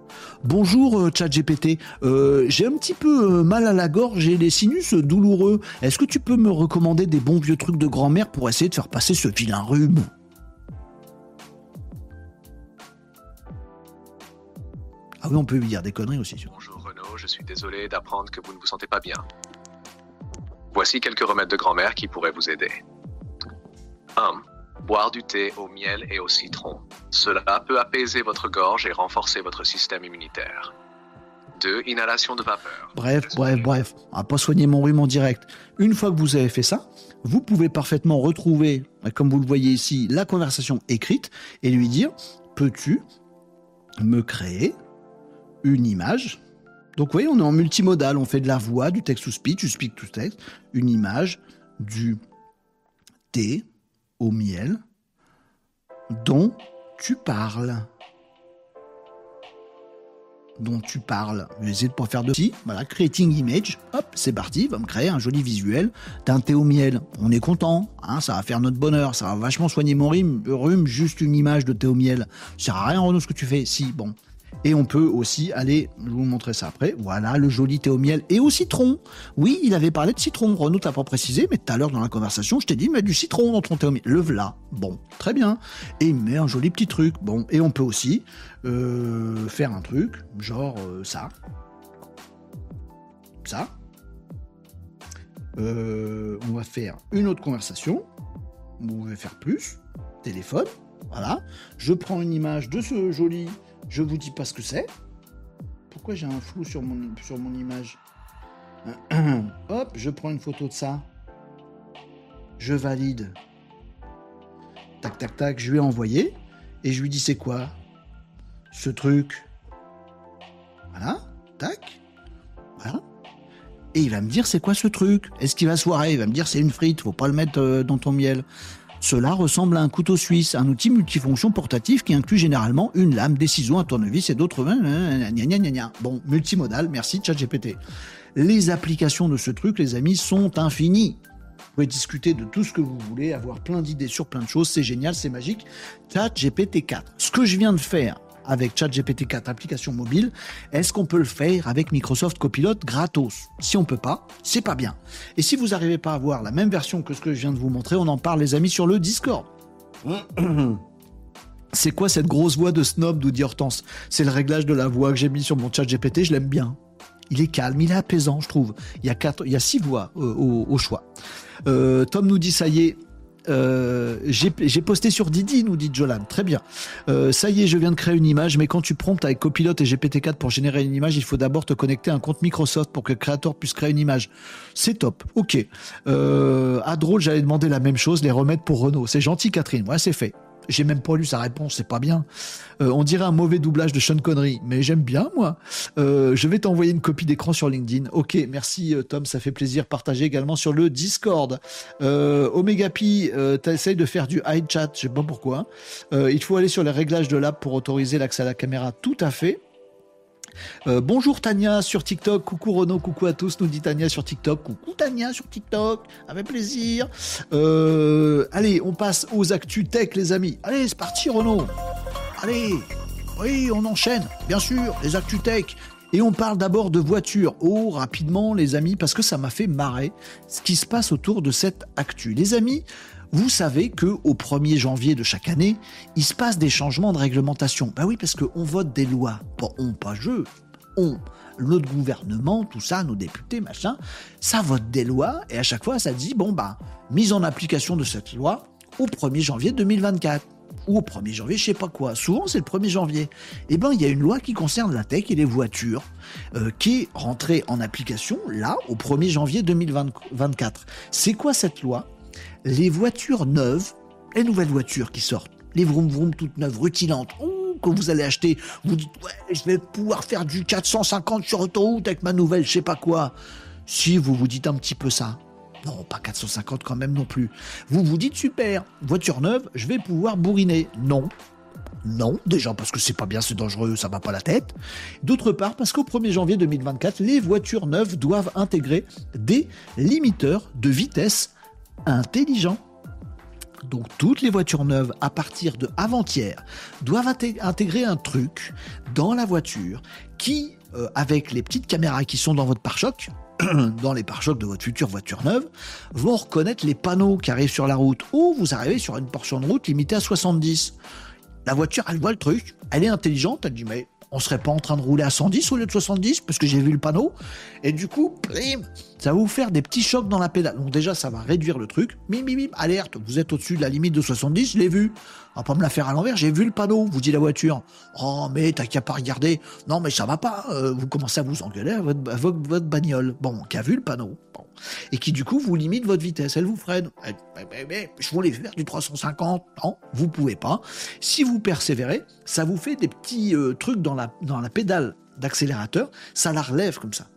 Bonjour euh, ChatGPT, j'ai un petit peu mal à la gorge et les sinus douloureux. Est-ce que tu peux me recommander des bons vieux trucs de grand-mère pour essayer de faire passer ce vilain rhume? Ah oui, on peut lui dire des conneries aussi. Bonjour Renaud, je suis désolé d'apprendre que vous ne vous sentez pas bien. Voici quelques remèdes de grand-mère qui pourraient vous aider. 1. Boire du thé au miel et au citron. Cela peut apaiser votre gorge et renforcer votre système immunitaire. 2. Inhalation de vapeur. Bref, bref, bref. On va pas soigner mon rhume en direct. Une fois que vous avez fait ça, vous pouvez parfaitement retrouver, comme vous le voyez ici, la conversation écrite et lui dire Peux-tu me créer une image Donc, voyez, on est en multimodal. On fait de la voix, du texte to speech, du speak to text, une image du thé au miel dont tu parles. Dont tu parles. Essayer de pas faire de si. Voilà, creating image. Hop, c'est parti. Va me créer un joli visuel d'un thé au miel. On est content. Hein, ça va faire notre bonheur. Ça va vachement soigner mon rhume. rhume juste une image de thé au miel. Ça sert à rien, Renaud, ce que tu fais. Si, bon. Et on peut aussi aller, je vous montrer ça après, voilà, le joli thé au miel et au citron. Oui, il avait parlé de citron, Renaud t'a pas précisé, mais tout à l'heure dans la conversation, je t'ai dit, mets du citron dans ton thé au miel. Le voilà, bon, très bien. Et il met un joli petit truc, bon. Et on peut aussi euh, faire un truc, genre euh, ça. Ça. Euh, on va faire une autre conversation. On va faire plus. Téléphone. Voilà. Je prends une image de ce joli je vous dis pas ce que c'est. Pourquoi j'ai un flou sur mon, image Hop, je prends une photo de ça. Je valide. Tac, tac, tac, je lui ai envoyé. Et je lui dis c'est quoi Ce truc? Voilà, tac. Voilà. Et il va me dire c'est quoi ce truc? Est-ce qu'il va soirée Il va me dire c'est une frite, faut pas le mettre euh, dans ton miel. Cela ressemble à un couteau suisse, un outil multifonction portatif qui inclut généralement une lame, des ciseaux, un tournevis et d'autres. Bon, multimodal, merci ChatGPT. Les applications de ce truc, les amis, sont infinies. Vous pouvez discuter de tout ce que vous voulez, avoir plein d'idées sur plein de choses, c'est génial, c'est magique. ChatGPT 4. Ce que je viens de faire avec ChatGPT 4 application mobile, est-ce qu'on peut le faire avec Microsoft Copilot gratos? Si on peut pas, c'est pas bien. Et si vous n'arrivez pas à avoir la même version que ce que je viens de vous montrer, on en parle les amis sur le Discord. C'est quoi cette grosse voix de snob dit Hortense? C'est le réglage de la voix que j'ai mis sur mon chat GPT, je l'aime bien. Il est calme, il est apaisant, je trouve. Il y a, quatre, il y a six voix euh, au, choix. Euh, Tom nous dit ça y est, euh, j'ai posté sur Didi, nous dit Jolan. Très bien. Euh, ça y est, je viens de créer une image, mais quand tu promptes avec Copilot et GPT-4 pour générer une image, il faut d'abord te connecter à un compte Microsoft pour que le créateur puisse créer une image. C'est top. Ok. Euh, à drôle, j'allais demander la même chose, les remettre pour Renault. C'est gentil, Catherine. Ouais, c'est fait. J'ai même pas lu sa réponse, c'est pas bien. Euh, on dirait un mauvais doublage de Sean Connery, mais j'aime bien moi. Euh, je vais t'envoyer une copie d'écran sur LinkedIn. Ok, merci euh, Tom, ça fait plaisir. Partagez également sur le Discord. Omega Pi, t'essayes de faire du high chat, je sais pas pourquoi. il faut aller sur les réglages de l'app pour autoriser l'accès à la caméra. Tout à fait. Euh, bonjour Tania sur TikTok, coucou Renaud, coucou à tous, nous dit Tania sur TikTok, coucou Tania sur TikTok, avec plaisir. Euh, allez, on passe aux actus tech les amis. Allez, c'est parti Renaud. Allez, oui, on enchaîne, bien sûr, les actus tech. Et on parle d'abord de voitures. Oh, rapidement les amis, parce que ça m'a fait marrer ce qui se passe autour de cette actu. Les amis, vous savez que au 1er janvier de chaque année, il se passe des changements de réglementation. Ben oui, parce qu'on vote des lois. Pas on, pas je. On. Notre gouvernement, tout ça, nos députés, machin, ça vote des lois et à chaque fois ça dit bon bah mise en application de cette loi au 1er janvier 2024 ou au 1er janvier, je sais pas quoi. Souvent, c'est le 1er janvier. Eh ben, il y a une loi qui concerne la tech et les voitures euh, qui est rentrée en application là au 1er janvier 2024. C'est quoi cette loi? Les voitures neuves, les nouvelles voitures qui sortent, les vroom vroom toutes neuves, rutilantes, que vous allez acheter, vous dites ouais, je vais pouvoir faire du 450 sur autoroute avec ma nouvelle, je sais pas quoi. Si vous vous dites un petit peu ça, non, pas 450 quand même non plus. Vous vous dites super, voiture neuve, je vais pouvoir bourriner. Non. Non, déjà parce que c'est pas bien, c'est dangereux, ça va pas la tête. D'autre part parce qu'au 1er janvier 2024, les voitures neuves doivent intégrer des limiteurs de vitesse intelligent. Donc toutes les voitures neuves à partir de avant-hier doivent intégrer un truc dans la voiture qui, euh, avec les petites caméras qui sont dans votre pare-choc, dans les pare-chocs de votre future voiture neuve, vont reconnaître les panneaux qui arrivent sur la route ou vous arrivez sur une portion de route limitée à 70. La voiture, elle voit le truc, elle est intelligente, elle dit mais on serait pas en train de rouler à 110 au lieu de 70 parce que j'ai vu le panneau. Et du coup, ça va vous faire des petits chocs dans la pédale. Donc déjà, ça va réduire le truc. Mim, mim, alerte, vous êtes au-dessus de la limite de 70, je l'ai vu. On va pas me la faire à l'envers, j'ai vu le panneau, vous dit la voiture. Oh, mais t'as qu'à pas regarder. Non, mais ça va pas. Euh, vous commencez à vous engueuler à votre, bagnole. Bon, qui a vu le panneau. Et qui du coup vous limite votre vitesse, elle vous freine. Mais, je voulais faire du 350. Non, vous pouvez pas. Si vous persévérez, ça vous fait des petits euh, trucs dans la, dans la pédale d'accélérateur, ça la relève comme ça.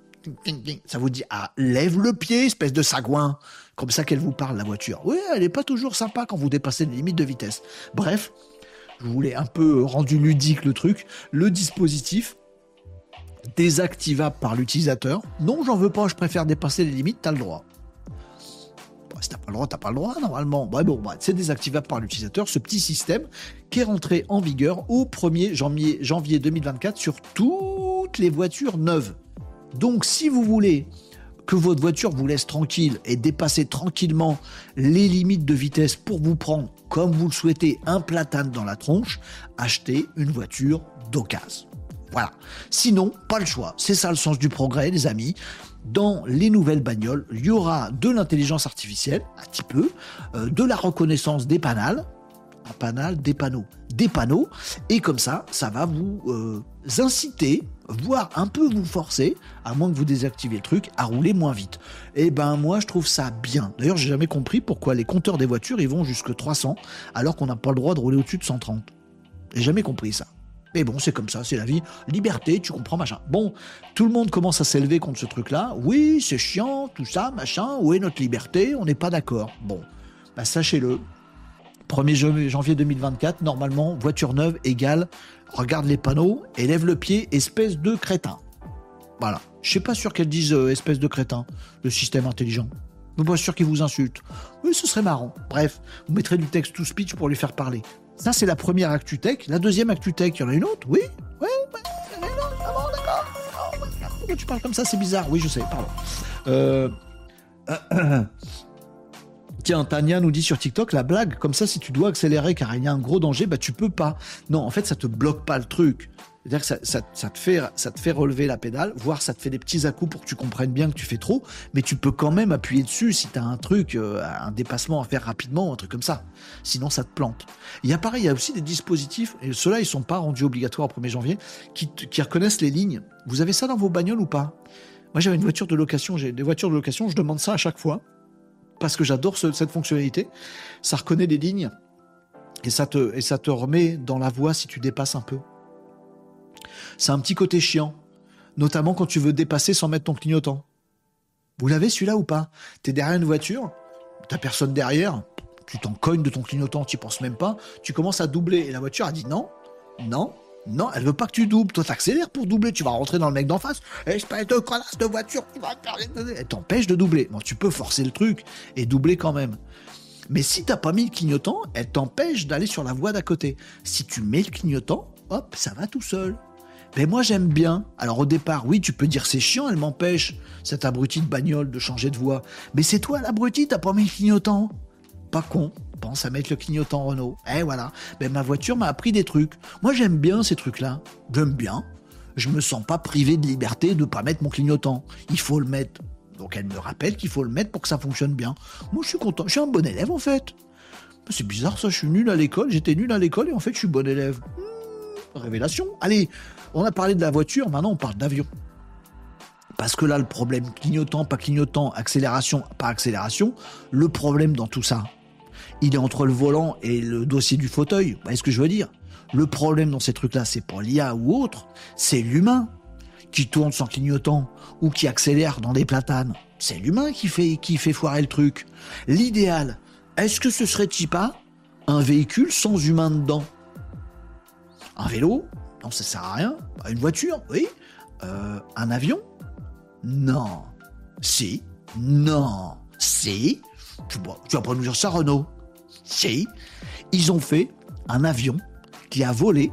Ça vous dit, ah, lève le pied, espèce de sagouin. Comme ça qu'elle vous parle, la voiture. Oui, elle n'est pas toujours sympa quand vous dépassez les limites de vitesse. Bref, je voulais un peu rendu ludique le truc. Le dispositif, désactivable par l'utilisateur. Non, j'en veux pas, je préfère dépasser les limites, t'as le droit. Si t'as pas le droit, t'as pas le droit normalement. Bon, c'est désactivable par l'utilisateur, ce petit système qui est rentré en vigueur au 1er janvier, janvier 2024 sur toutes les voitures neuves. Donc si vous voulez que votre voiture vous laisse tranquille et dépasser tranquillement les limites de vitesse pour vous prendre, comme vous le souhaitez, un platane dans la tronche, achetez une voiture d'occasion. Voilà. Sinon, pas le choix. C'est ça le sens du progrès, les amis. Dans les nouvelles bagnoles, il y aura de l'intelligence artificielle, un petit peu, euh, de la reconnaissance des panels, un des panneaux, des panneaux, et comme ça, ça va vous euh, inciter, voire un peu vous forcer, à moins que vous désactiviez le truc, à rouler moins vite. Et eh ben moi, je trouve ça bien. D'ailleurs, j'ai jamais compris pourquoi les compteurs des voitures ils vont jusque 300, alors qu'on n'a pas le droit de rouler au-dessus de 130. J'ai jamais compris ça. Mais bon, c'est comme ça, c'est la vie. Liberté, tu comprends, machin. Bon, tout le monde commence à s'élever contre ce truc-là. Oui, c'est chiant, tout ça, machin. Où est notre liberté? On n'est pas d'accord. Bon, bah, sachez-le. 1er janvier 2024, normalement, voiture neuve égale, regarde les panneaux, élève le pied, espèce de crétin. Voilà. Je suis pas sûr qu'elle dise euh, espèce de crétin, le système intelligent. Je suis pas sûr qu'il vous insulte. Oui, ce serait marrant. Bref, vous mettrez du texte to speech pour lui faire parler. Ça, c'est la première ActuTech. La deuxième ActuTech, il y en a une autre? Oui Oui, oui, il y en a une autre. Ah bon, d'accord. Pourquoi tu parles comme ça? C'est bizarre. Oui, je sais, pardon. Euh... Tiens, Tania nous dit sur TikTok la blague, comme ça, si tu dois accélérer car il y a un gros danger, bah tu peux pas. Non, en fait, ça te bloque pas le truc. C'est-à-dire que ça, te fait, ça te fait relever la pédale, voire ça te fait des petits à-coups pour que tu comprennes bien que tu fais trop, mais tu peux quand même appuyer dessus si tu as un truc, euh, un dépassement à faire rapidement, un truc comme ça. Sinon, ça te plante. Il y a pareil, il y a aussi des dispositifs, et ceux-là, ils sont pas rendus obligatoires au 1er janvier, qui, qui reconnaissent les lignes. Vous avez ça dans vos bagnoles ou pas? Moi, j'avais une voiture de location, j'ai des voitures de location, je demande ça à chaque fois, parce que j'adore cette fonctionnalité. Ça reconnaît les lignes, et ça, te, et ça te remet dans la voie si tu dépasses un peu. C'est un petit côté chiant, notamment quand tu veux dépasser sans mettre ton clignotant. Vous l'avez celui-là ou pas? T'es derrière une voiture, t'as personne derrière, tu t'en cognes de ton clignotant, tu penses même pas, tu commences à doubler et la voiture a dit non, non, non, elle veut pas que tu doubles. Toi, t'accélères pour doubler. Tu vas rentrer dans le mec d'en face. Espèce de connasse de voiture, tu vas Elle t'empêche de doubler. Bon, tu peux forcer le truc et doubler quand même. Mais si t'as pas mis le clignotant, elle t'empêche d'aller sur la voie d'à côté. Si tu mets le clignotant, hop, ça va tout seul. Mais moi j'aime bien. Alors au départ, oui, tu peux dire c'est chiant, elle m'empêche, cette abruti de bagnole, de changer de voie. Mais c'est toi l'abruti, t'as pas mis le clignotant? Pas con, pense à mettre le clignotant Renault. Eh voilà, ben, ma voiture m'a appris des trucs. Moi j'aime bien ces trucs-là. J'aime bien. Je me sens pas privé de liberté de pas mettre mon clignotant. Il faut le mettre. Donc elle me rappelle qu'il faut le mettre pour que ça fonctionne bien. Moi je suis content, je suis un bon élève en fait. C'est bizarre ça, je suis nul à l'école, j'étais nul à l'école et en fait je suis bon élève. Hmm, révélation. Allez, on a parlé de la voiture, maintenant on parle d'avion. Parce que là, le problème clignotant, pas clignotant, accélération, pas accélération, le problème dans tout ça, il est entre le volant et le dossier du fauteuil. Vous voyez ce que je veux dire? Le problème dans ces trucs-là, c'est pas l'IA ou autre, c'est l'humain qui tourne sans clignotant ou qui accélère dans des platanes. C'est l'humain qui fait, qui fait foirer le truc. L'idéal, est-ce que ce serait-il pas un véhicule sans humain dedans? Un vélo? Non, ça sert à rien. Bah, une voiture, oui. Euh, un avion? Non. Si. Non. Si. Tu, tu vas pas nous dire ça, Renault Ils ont fait un avion qui a volé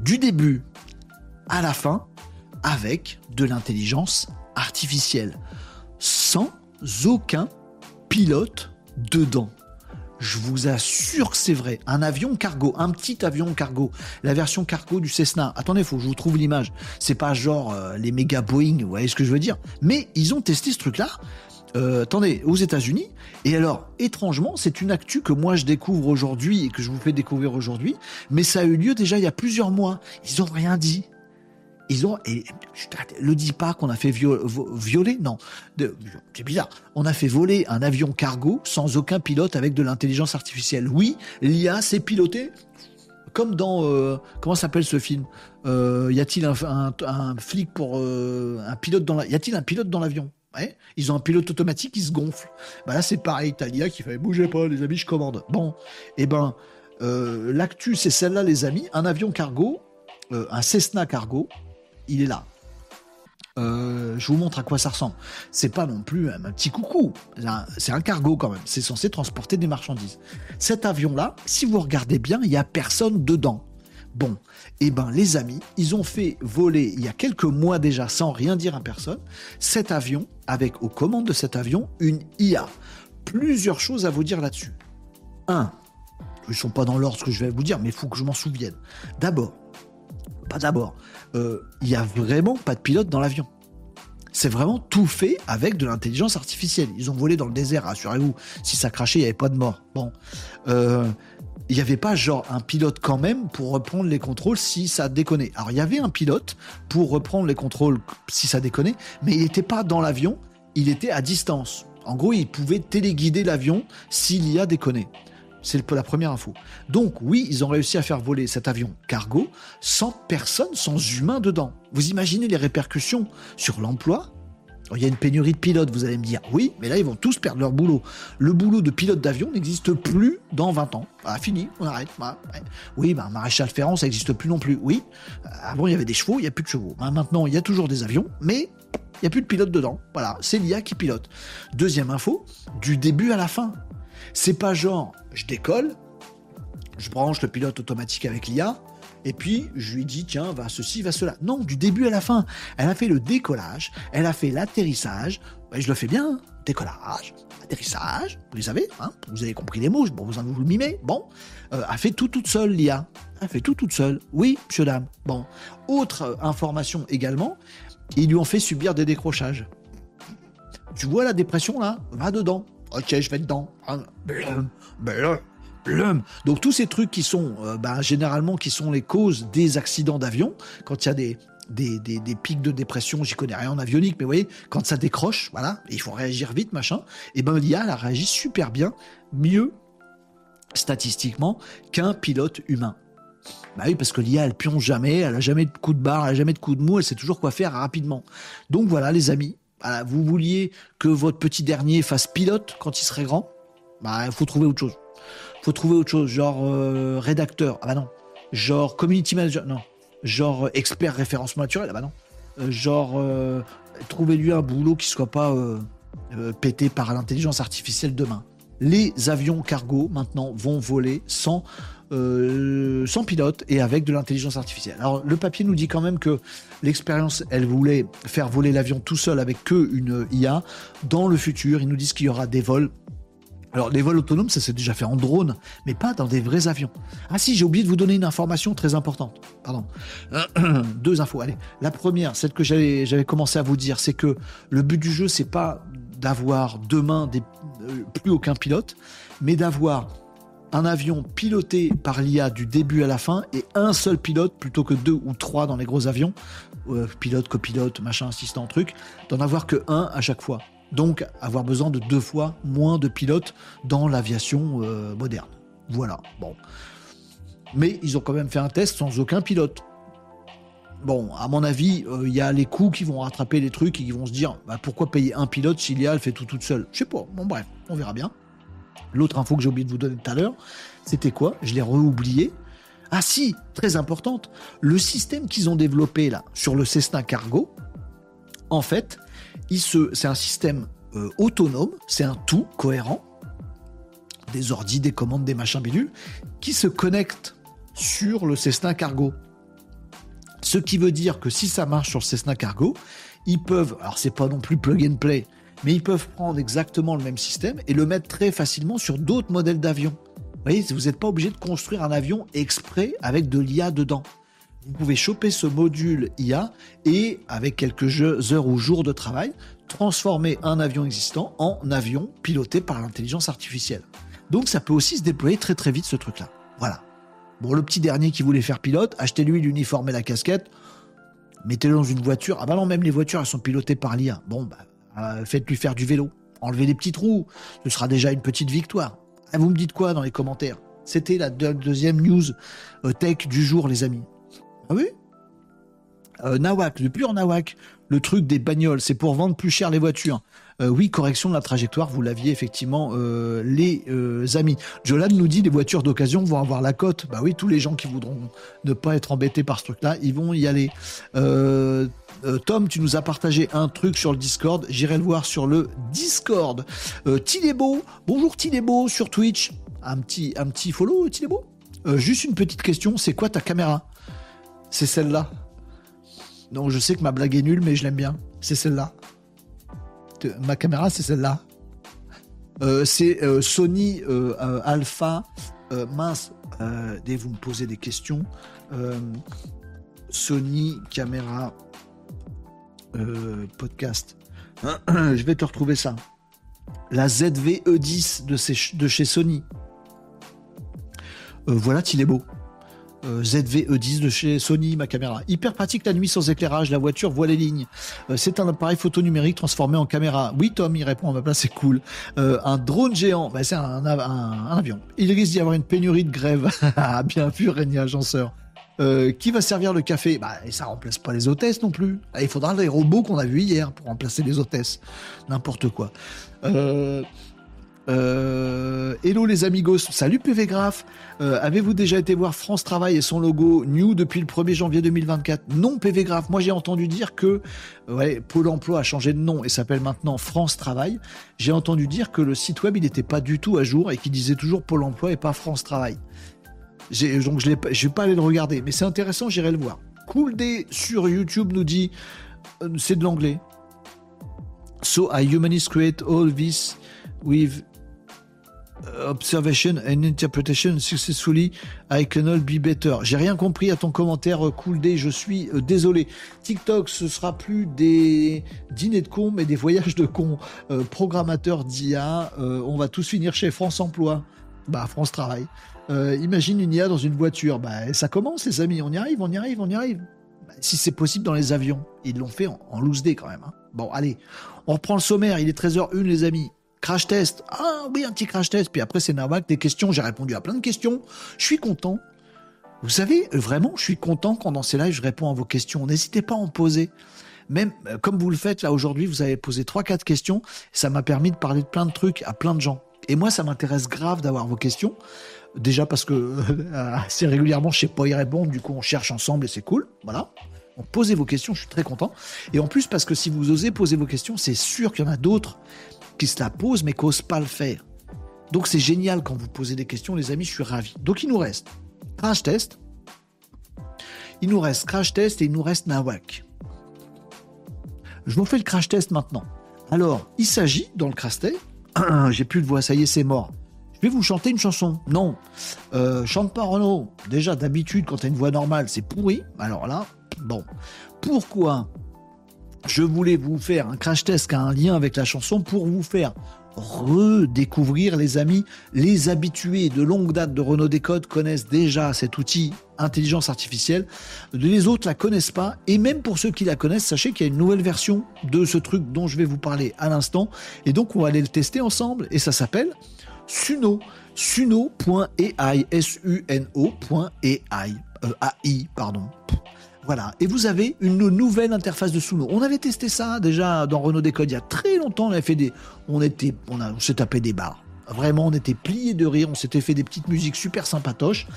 du début à la fin avec de l'intelligence artificielle, sans aucun pilote dedans. Je vous assure que c'est vrai. Un avion cargo, un petit avion cargo, la version cargo du Cessna. Attendez, faut que je vous trouve l'image. C'est pas genre euh, les méga Boeing, vous voyez ce que je veux dire. Mais ils ont testé ce truc-là. Euh, attendez, aux États-Unis. Et alors, étrangement, c'est une actu que moi je découvre aujourd'hui et que je vous fais découvrir aujourd'hui. Mais ça a eu lieu déjà il y a plusieurs mois. Ils ont rien dit. Ils ont, et le dis pas qu'on a fait violer, non, c'est bizarre. On a fait voler un avion cargo sans aucun pilote avec de l'intelligence artificielle. Oui, l'IA s'est piloté comme dans euh, comment s'appelle ce film? Euh, Y a-t-il un, flic pour euh, un pilote dans y a-t-il un pilote dans l'avion? Ils ont un pilote automatique qui se gonfle. Bah là c'est pareil, Italia qui fait bougez pas les amis, je commande. Bon, et eh ben l'actu c'est celle-là les amis, un avion cargo, un Cessna cargo il est là. Euh, je vous montre à quoi ça ressemble. C'est pas non plus un petit coucou. C'est un cargo quand même. C'est censé transporter des marchandises. Cet avion-là, si vous regardez bien, il y a personne dedans. Bon, eh ben les amis, ils ont fait voler il y a quelques mois déjà, sans rien dire à personne, cet avion avec aux commandes de cet avion une IA. Plusieurs choses à vous dire là-dessus. Un, ils sont pas dans l'ordre ce que je vais vous dire, mais il faut que je m'en souvienne. D'abord, pas d'abord, euh, il n'y a vraiment pas de pilote dans l'avion. C'est vraiment tout fait avec de l'intelligence artificielle. Ils ont volé dans le désert, rassurez-vous. Si ça crachait, il n'y avait pas de mort. Bon. Euh, il n'y avait pas genre un pilote quand même pour reprendre les contrôles si ça déconnait. Alors il y avait un pilote pour reprendre les contrôles si ça déconnait, mais il n'était pas dans l'avion, il était à distance. En gros, il pouvait téléguider l'avion s'il y a déconné. C'est la première info. Donc oui, ils ont réussi à faire voler cet avion cargo sans personne, sans humain dedans. Vous imaginez les répercussions sur l'emploi il y a une pénurie de pilotes, vous allez me dire. Oui, mais là, ils vont tous perdre leur boulot. Le boulot de pilote d'avion n'existe plus dans 20 ans. Ah, fini, on arrête. Oui, bah, maréchal Ferrand, ça n'existe plus non plus. Oui, avant, il y avait des chevaux, il n'y a plus de chevaux. Bah, maintenant, il y a toujours des avions, mais il n'y a plus de pilote dedans. Voilà, c'est l'IA qui pilote. Deuxième info, du début à la fin. C'est pas genre, je décolle, je branche le pilote automatique avec l'IA, et puis je lui dis, tiens, va ceci, va cela. Non, du début à la fin. Elle a fait le décollage, elle a fait l'atterrissage, je le fais bien, décollage, atterrissage, vous savez, hein, vous avez compris les mots, bon, vous vous le mimez, bon, euh, elle fait tout toute seule, l'IA. Elle fait tout toute seule. Oui, monsieur, dame. Bon. Autre information également, ils lui ont fait subir des décrochages. Tu vois la dépression là? Va dedans. Ok, je vais dedans. Ah, Donc tous ces trucs qui sont euh, bah, généralement qui sont les causes des accidents d'avion, quand il y a des, pics de dépression, j'y connais rien en avionique, mais vous voyez, quand ça décroche, voilà, il faut réagir vite, machin, et ben l'IA, elle a réagi super bien, mieux statistiquement qu'un pilote humain. Bah oui, parce que l'IA, elle pionce jamais, elle a jamais de coup de barre, elle a jamais de coup de mou, elle sait toujours quoi faire rapidement. Donc voilà, les amis, vous vouliez que votre petit dernier fasse pilote quand il serait grand, bah il faut trouver autre chose. Faut trouver autre chose, genre euh, rédacteur, ah bah non. Genre community manager, non. Genre euh, expert référencement naturel, ah bah non. Euh, genre trouvez-lui un boulot qui soit pas pété par l'intelligence artificielle demain. Les avions cargo maintenant vont voler sans sans pilote et avec de l'intelligence artificielle. Alors le papier nous dit quand même que l'expérience, elle voulait faire voler l'avion tout seul avec que une IA. Dans le futur, ils nous disent qu'il y aura des vols alors, les vols autonomes, ça s'est déjà fait en drone, mais pas dans des vrais avions. Ah si, j'ai oublié de vous donner une information très importante. Pardon. Deux infos, allez. La première, celle que j'avais, commencé à vous dire, c'est que le but du jeu, c'est pas d'avoir demain euh, plus aucun pilote, mais d'avoir un avion piloté par l'IA du début à la fin et un seul pilote plutôt que deux ou trois dans les gros avions, euh, pilote, copilote, machin, assistant, truc, d'en avoir que un à chaque fois. Donc avoir besoin de deux fois moins de pilotes dans l'aviation euh, moderne. Voilà, bon. Mais ils ont quand même fait un test sans aucun pilote. Bon, à mon avis, euh, il y a les coûts qui vont rattraper les trucs et qui vont se dire bah, pourquoi payer un pilote si l'IA fait tout toute seule? Je sais pas. Bon, bref, on verra bien. L'autre info que j'ai oublié de vous donner tout à l'heure, c'était quoi? Je l'ai re-oublié. Ah si, très importante, le système qu'ils ont développé là sur le Cessna Cargo, en fait, c'est un système euh, autonome, c'est un tout cohérent, des ordis, des commandes, des machins bidules, qui se connectent sur le Cessna Cargo. Ce qui veut dire que si ça marche sur le Cessna Cargo, ils peuvent, alors c'est pas non plus plug and play, mais ils peuvent prendre exactement le même système et le mettre très facilement sur d'autres modèles d'avions. Vous voyez, vous n'êtes pas obligé de construire un avion exprès avec de l'IA dedans. Vous pouvez choper ce module IA et, avec quelques heures ou jours de travail, transformer un avion existant en avion piloté par l'intelligence artificielle. Donc ça peut aussi se déployer très très vite ce truc-là. Voilà. Bon, le petit dernier qui voulait faire pilote, achetez-lui l'uniforme et la casquette, mettez-le dans une voiture. Ah bah non, même les voitures, elles sont pilotées par l'IA. Bon, bah, euh, faites-lui faire du vélo. Enlevez les petits trous. Ce sera déjà une petite victoire. Ah, vous me dites quoi dans les commentaires? C'était la deuxième news euh, tech du jour, les amis. Ah oui euh, Nawak, le pur Nawak, le truc des bagnoles, c'est pour vendre plus cher les voitures. Euh, oui, correction de la trajectoire, vous l'aviez effectivement, euh, les amis. Jolan nous dit les voitures d'occasion vont avoir la cote. Bah oui, tous les gens qui voudront ne pas être embêtés par ce truc-là, ils vont y aller. Tom, tu nous as partagé un truc sur le Discord. J'irai le voir sur le Discord. Tilebo, bonjour Tilebo sur Twitch. Un petit, un petit follow, Tilebo. juste une petite question, c'est quoi ta caméra? C'est celle-là. Non, je sais que ma blague est nulle, mais je l'aime bien. C'est celle-là. Ma caméra, c'est celle-là. Euh, c'est euh, Sony euh, Alpha. mince, dès vous me posez des questions. Sony caméra podcast. je vais te retrouver ça. La ZV-E10 de, de chez Sony. voilà, il est beau. Euh, ZV-E10 de chez Sony, ma caméra. Hyper pratique la nuit sans éclairage, la voiture voit les lignes. Euh, c'est un appareil photo numérique transformé en caméra. Oui, Tom, il répond à ma place, c'est cool. Euh, un drone géant, bah, c'est un, avion. Il risque d'y avoir une pénurie de grève. Ah, bien vu, Régnier Agenceur. qui va servir le café? Bah, et ça remplace pas les hôtesses non plus. Ah, il faudra les robots qu'on a vus hier pour remplacer les hôtesses. N'importe quoi. Euh, euh, hello les amigos, salut PV Graph. Euh, avez-vous déjà été voir France Travail et son logo New depuis le 1er janvier 2024 Non PV Graph, moi j'ai entendu dire que ouais, Pôle Emploi a changé de nom et s'appelle maintenant France Travail. J'ai entendu dire que le site web il n'était pas du tout à jour et qu'il disait toujours Pôle Emploi et pas France Travail. Donc je ne vais pas aller le regarder, mais c'est intéressant, j'irai le voir. Cool Day sur YouTube nous dit, euh, c'est de l'anglais. So I humanist create all this with Observation and Interpretation Successfully, I Cannot Be Better. J'ai rien compris à ton commentaire, euh, Cool Day, je suis euh, désolé. TikTok, ce sera plus des dîners de cons, mais des voyages de cons. Euh, programmateur d'IA, on va tous finir chez France Emploi. Bah, France Travail. imagine une IA dans une voiture. Bah, ça commence, les amis. On y arrive, on y arrive, on y arrive. Bah, si c'est possible dans les avions. Ils l'ont fait en, loose day quand même. Hein. Bon, allez. On reprend le sommaire. Il est 13h01, les amis. Crash test. Ah oui, un petit crash test. Puis après, c'est Nawak, des questions. J'ai répondu à plein de questions. Je suis content. Vous savez, vraiment, je suis content quand dans ces lives, je réponds à vos questions. N'hésitez pas à en poser. Même euh, comme vous le faites là aujourd'hui, vous avez posé trois, quatre questions. Ça m'a permis de parler de plein de trucs à plein de gens. Et moi, ça m'intéresse grave d'avoir vos questions. Déjà parce que assez régulièrement, je sais pas y. Du coup, on cherche ensemble et c'est cool. Voilà. Posez vos questions, je suis très content. Et en plus, parce que si vous osez poser vos questions, c'est sûr qu'il y en a d'autres qui se la posent mais qui n'osent pas le faire. Donc c'est génial quand vous posez des questions, les amis, je suis ravi. Donc il nous reste crash test, il nous reste crash test et il nous reste Nawak. Je vous fais le crash test maintenant. Alors, il s'agit, dans le crash test, j'ai plus de voix, ça y est, c'est mort. Je vais vous chanter une chanson. Non, euh, chante pas Renaud. Déjà, d'habitude, quand tu as une voix normale, c'est pourri. Alors là, bon. Pourquoi je voulais vous faire un crash test qui a un lien avec la chanson pour vous faire redécouvrir les amis. Les habitués de longue date de Renault Décode connaissent déjà cet outil intelligence artificielle. Les autres la connaissent pas. Et même pour ceux qui la connaissent, sachez qu'il y a une nouvelle version de ce truc dont je vais vous parler à l'instant. Et donc, on va aller le tester ensemble. Et ça s'appelle Suno. Suno.ai. S-U-N-O.ai. Euh, AI, pardon. Voilà. Et vous avez une nouvelle interface de Suno. On avait testé ça déjà dans Renault Décode il y a très longtemps. On avait fait des, on était, on, on s'est tapé des barres. Vraiment, on était pliés de rire. On s'était fait des petites musiques super sympatoches.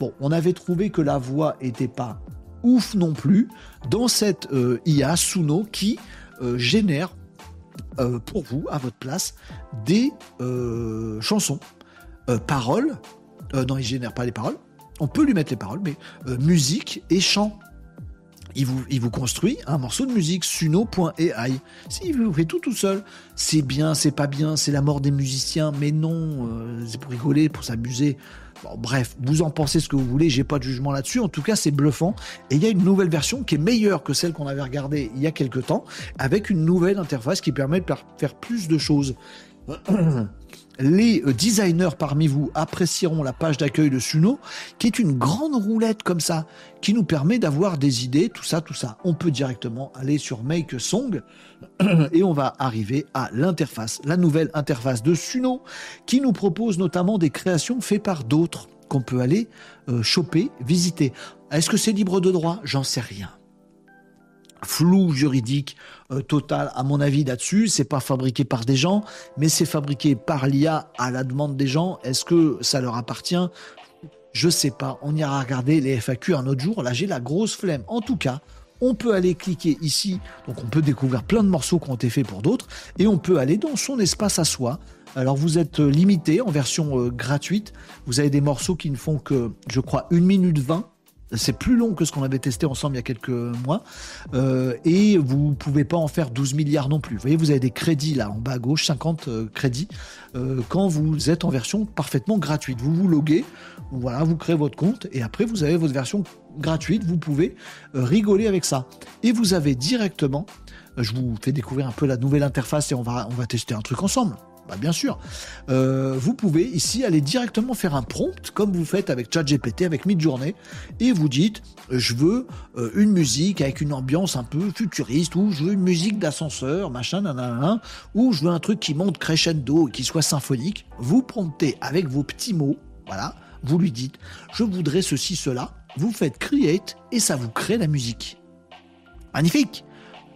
Bon, on avait trouvé que la voix était pas ouf non plus dans cette euh, IA Suno qui euh, génère euh, pour vous, à votre place, des chansons, paroles. non, il génère pas les paroles. On peut lui mettre les paroles, mais musique et chant il vous, construit un morceau de musique, suno.ai. Si, il vous fait tout tout seul. C'est bien, c'est pas bien, c'est la mort des musiciens, mais non, euh, c'est pour rigoler, pour s'amuser. Bref, vous en pensez ce que vous voulez, j'ai pas de jugement là-dessus. En tout cas, c'est bluffant. Et il y a une nouvelle version qui est meilleure que celle qu'on avait regardée il y a quelques temps, avec une nouvelle interface qui permet de faire plus de choses. les euh, designers parmi vous apprécieront la page d'accueil de Suno, qui est une grande roulette comme ça, qui nous permet d'avoir des idées, tout ça, tout ça. On peut directement aller sur Make Song et on va arriver à l'interface, la nouvelle interface de Suno, qui nous propose notamment des créations faites par d'autres qu'on peut aller euh, choper, visiter. Est-ce que c'est libre de droit? J'en sais rien flou juridique euh, total à mon avis là-dessus. C'est pas fabriqué par des gens, mais c'est fabriqué par l'IA à la demande des gens. Est-ce que ça leur appartient? Je sais pas. On ira regarder les FAQ un autre jour. Là, j'ai la grosse flemme. En tout cas, on peut aller cliquer ici. Donc, on peut découvrir plein de morceaux qui ont été faits pour d'autres, et on peut aller dans son espace à soi. Alors vous êtes euh, limité en version euh, gratuite. Vous avez des morceaux qui ne font que, je crois, 1 minute 20 c'est plus long que ce qu'on avait testé ensemble il y a quelques mois. Euh, et vous pouvez pas en faire 12 milliards non plus. Vous voyez, vous avez des crédits là en bas à gauche, 50 euh, crédits, euh, quand vous êtes en version parfaitement gratuite. Vous vous loguez, voilà, vous créez votre compte et après vous avez votre version gratuite. Vous pouvez rigoler avec ça. Et vous avez directement, je vous fais découvrir un peu la nouvelle interface et on va tester un truc ensemble. Bah, bien sûr. Euh, vous pouvez ici aller directement faire un prompt comme vous faites avec ChatGPT, avec Midjourney, et vous dites je veux euh, une musique avec une ambiance un peu futuriste, ou je veux une musique d'ascenseur, machin, nanana, ou je veux un truc qui monte crescendo et qui soit symphonique. Vous promptez avec vos petits mots, voilà, vous lui dites je voudrais ceci, cela, vous faites create et ça vous crée la musique. Magnifique.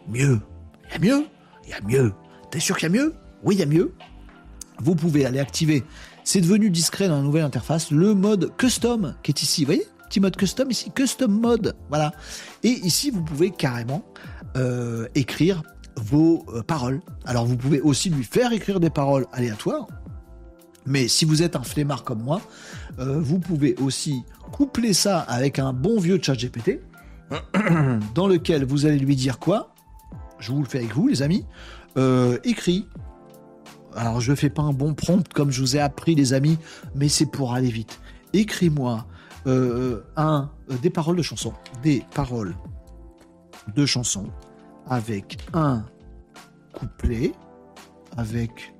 Mieux. Il y a mieux. Il y a mieux. T'es sûr qu'il y a mieux? Oui, il y a mieux vous pouvez aller activer, c'est devenu discret dans la nouvelle interface, le mode custom qui est ici. Vous voyez Petit mode custom ici, custom mode. Voilà. Et ici, vous pouvez carrément euh, écrire vos euh, paroles. Alors, vous pouvez aussi lui faire écrire des paroles aléatoires. Mais si vous êtes un flemmard comme moi, euh, vous pouvez aussi coupler ça avec un bon vieux chat GPT, dans lequel vous allez lui dire quoi? Je vous le fais avec vous, les amis. écrit alors je fais pas un bon prompt comme je vous ai appris les amis, mais c'est pour aller vite. Écris-moi euh, un euh, des paroles de chansons, des paroles de chansons avec un couplet, avec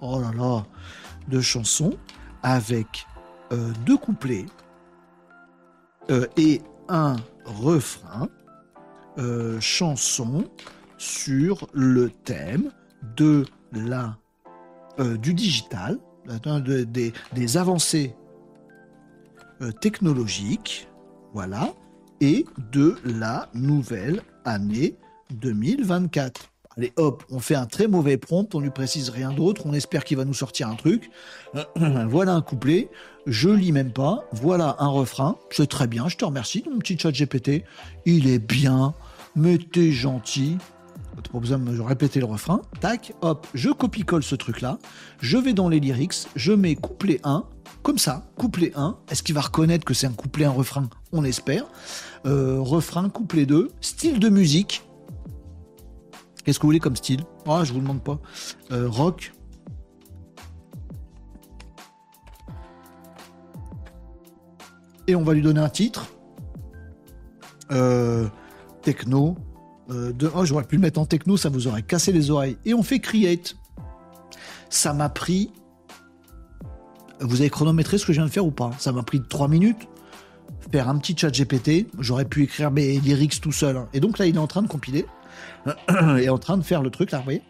oh là là, de chansons avec euh, deux couplets et un refrain, chanson sur le thème de la euh, du digital, des avancées euh, technologiques, voilà, et de la nouvelle année 2024. Allez hop, on fait un très mauvais prompt, on lui précise rien d'autre, on espère qu'il va nous sortir un truc. voilà un couplet, je lis même pas, voilà un refrain, c'est très bien, je te remercie, mon petit chat GPT, il est bien, mais t'es gentil, pas besoin de répéter le refrain. Tac, hop, je copie-colle ce truc-là. Je vais dans les lyrics, je mets couplet 1, comme ça, couplet 1. Est-ce qu'il va reconnaître que c'est un couplet, un refrain? On espère. Euh, refrain, couplet 2. Style de musique. Qu'est-ce que vous voulez comme style? Ah, je vous demande pas. Euh, rock. Et on va lui donner un titre. Euh, techno, euh, oh, j'aurais pu le mettre en techno, ça vous aurait cassé les oreilles. Et on fait create. Ça m'a pris. Vous avez chronométré ce que je viens de faire ou pas? Ça m'a pris 3 minutes. Faire un petit chat GPT. J'aurais pu écrire mes lyrics tout seul. Hein. Et donc là, il est en train de compiler. et en train de faire le truc là, vous voyez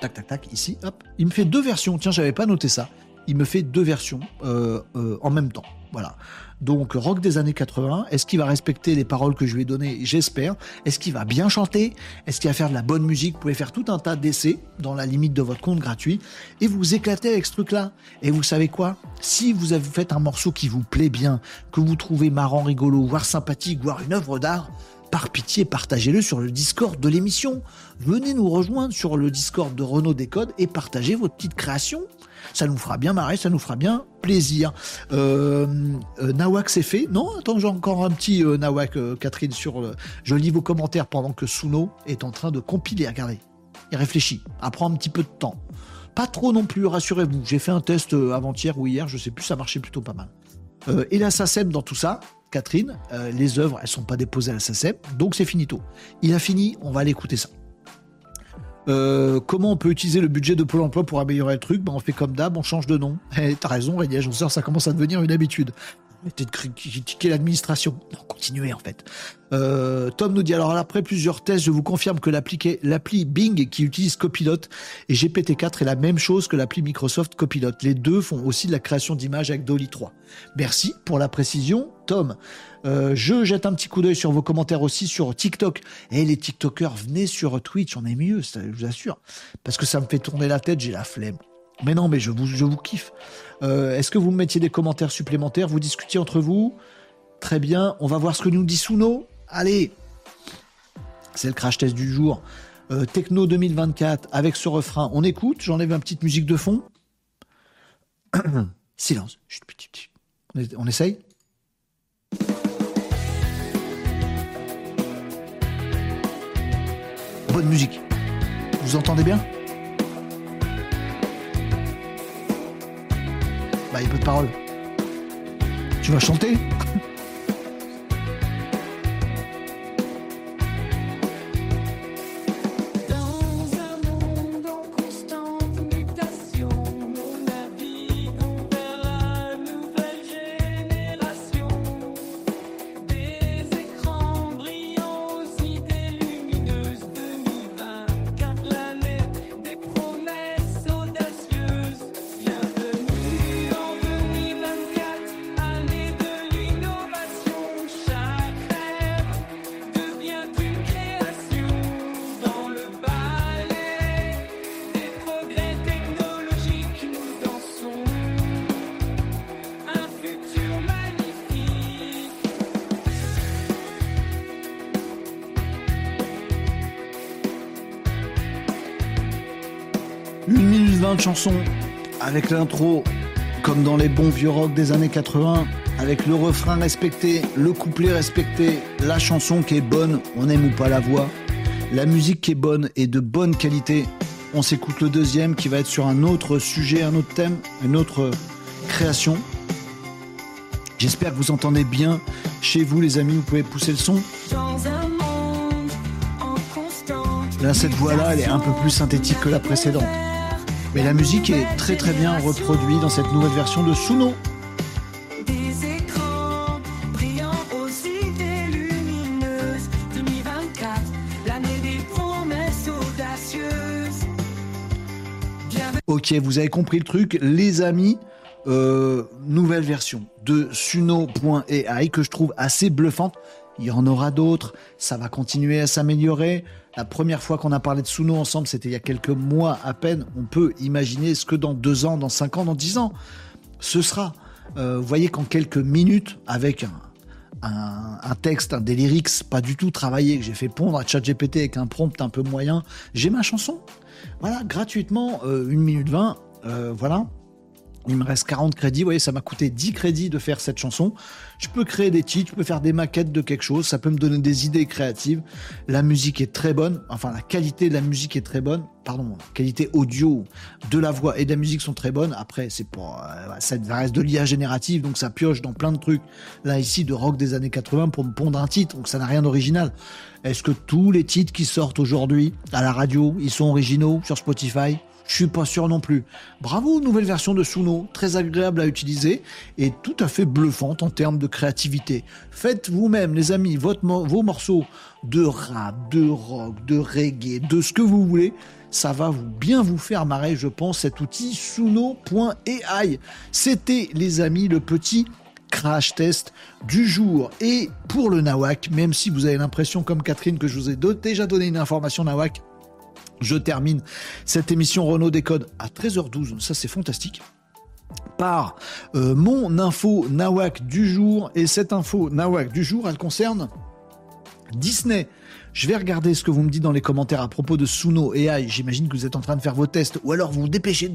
Tac, tac, tac, ici, hop. Il me fait deux versions. Tiens, j'avais pas noté ça. Il me fait deux versions euh, euh, en même temps. Voilà. Donc rock des années 80, est-ce qu'il va respecter les paroles que je lui ai données? J'espère. Est-ce qu'il va bien chanter? Est-ce qu'il va faire de la bonne musique? Vous pouvez faire tout un tas d'essais dans la limite de votre compte gratuit et vous éclatez avec ce truc-là. Et vous savez quoi? Si vous avez fait un morceau qui vous plaît bien, que vous trouvez marrant, rigolo, voire sympathique, voire une œuvre d'art, par pitié, partagez-le sur le Discord de l'émission. Venez nous rejoindre sur le Discord de Renault Décode et partagez votre petite création. Ça nous fera bien marrer, ça nous fera bien plaisir. Euh, euh, Nawak c'est fait Non, attends, j'ai encore un petit euh, Nawak, Catherine, sur. Je lis vos commentaires pendant que Suno est en train de compiler. Regardez, il réfléchit. Ça prend un petit peu de temps. Pas trop non plus, rassurez-vous. J'ai fait un test avant-hier ou hier, je sais plus, ça marchait plutôt pas mal. et la SACEM dans tout ça, Catherine, les œuvres, elles sont pas déposées à la SACEM, donc c'est finito. Il a fini, on va aller écouter ça. Euh, comment on peut utiliser le budget de Pôle emploi pour améliorer le truc? Ben, On fait comme d'hab, on change de nom. Eh, T'as raison, Rénier, ça commence à devenir une habitude. L'administration. Non, continuez en fait. Euh, Tom nous dit alors après plusieurs tests, je vous confirme que l'appli Bing qui utilise Copilot et GPT-4 est la même chose que l'appli Microsoft Copilot. Les deux font aussi de la création d'images avec Dolly 3. Merci pour la précision, Tom. Euh, je jette un petit coup d'œil sur vos commentaires aussi sur TikTok. Et eh, les TikTokers, venez sur Twitch, on est mieux, je vous assure. Parce que ça me fait tourner la tête, j'ai la flemme. Mais non, mais je vous, je vous kiffe. Euh, est-ce que vous me mettiez des commentaires supplémentaires Vous discutiez entre vous? Très bien. On va voir ce que nous dit Suno. Allez C'est le crash test du jour. Euh, Techno 2024 avec ce refrain. On écoute. J'enlève une petite musique de fond. Silence. On essaye? Bonne musique. Vous entendez bien? Bah, il n'y a pas de parole. Tu vas chanter? Chanson avec l'intro comme dans les bons vieux rock des années 80, avec le refrain respecté, le couplet respecté, la chanson qui est bonne, on aime ou pas la voix, la musique qui est bonne et de bonne qualité. On s'écoute le deuxième qui va être sur un autre sujet, un autre thème, une autre création. J'espère que vous entendez bien chez vous les amis, vous pouvez pousser le son. Là cette voix là elle est un peu plus synthétique que la précédente. Mais la musique est très très bien reproduite dans cette nouvelle version de Suno. Ok, vous avez compris le truc, les amis. Euh, nouvelle version de Suno.ai que je trouve assez bluffante. Il y en aura d'autres, ça va continuer à s'améliorer. La première fois qu'on a parlé de Suno ensemble, c'était il y a quelques mois à peine. On peut imaginer ce que dans deux ans, dans cinq ans, dans dix ans, ce sera. Euh, vous voyez qu'en quelques minutes, avec un, texte, un, des pas du tout travaillé, que j'ai fait pondre à ChatGPT avec un prompt un peu moyen, j'ai ma chanson. Voilà, gratuitement, euh, une minute 20, euh, voilà. Il me reste 40 crédits. Vous voyez, ça m'a coûté 10 crédits de faire cette chanson. Je peux créer des titres, je peux faire des maquettes de quelque chose. Ça peut me donner des idées créatives. La musique est très bonne. Enfin, la qualité de la musique est très bonne. Pardon, la qualité audio de la voix et de la musique sont très bonnes. Après, c'est pour, euh, ça reste de l'IA générative, donc ça pioche dans plein de trucs. Là, ici, de rock des années 80 pour me pondre un titre. Donc ça n'a rien d'original. Est-ce que tous les titres qui sortent aujourd'hui à la radio, ils sont originaux sur Spotify? Je suis pas sûr non plus. Bravo, nouvelle version de Suno, très agréable à utiliser et tout à fait bluffante en termes de créativité. Faites vous-même, les amis, vos morceaux de rap, de rock, de reggae, de ce que vous voulez. Ça va vous bien vous faire marrer, je pense, cet outil Suno.ai. C'était, les amis, le petit crash test du jour. Et pour le Nawak, même si vous avez l'impression, comme Catherine, que je vous ai déjà donné une information Nawak, je termine cette émission Renault Décode à 13h12, ça c'est fantastique par euh, mon info Nawak du jour. Et cette info Nawak du jour, elle concerne Disney. Je vais regarder ce que vous me dites dans les commentaires à propos de Suno AI. J'imagine que vous êtes en train de faire vos tests ou alors vous vous dépêchez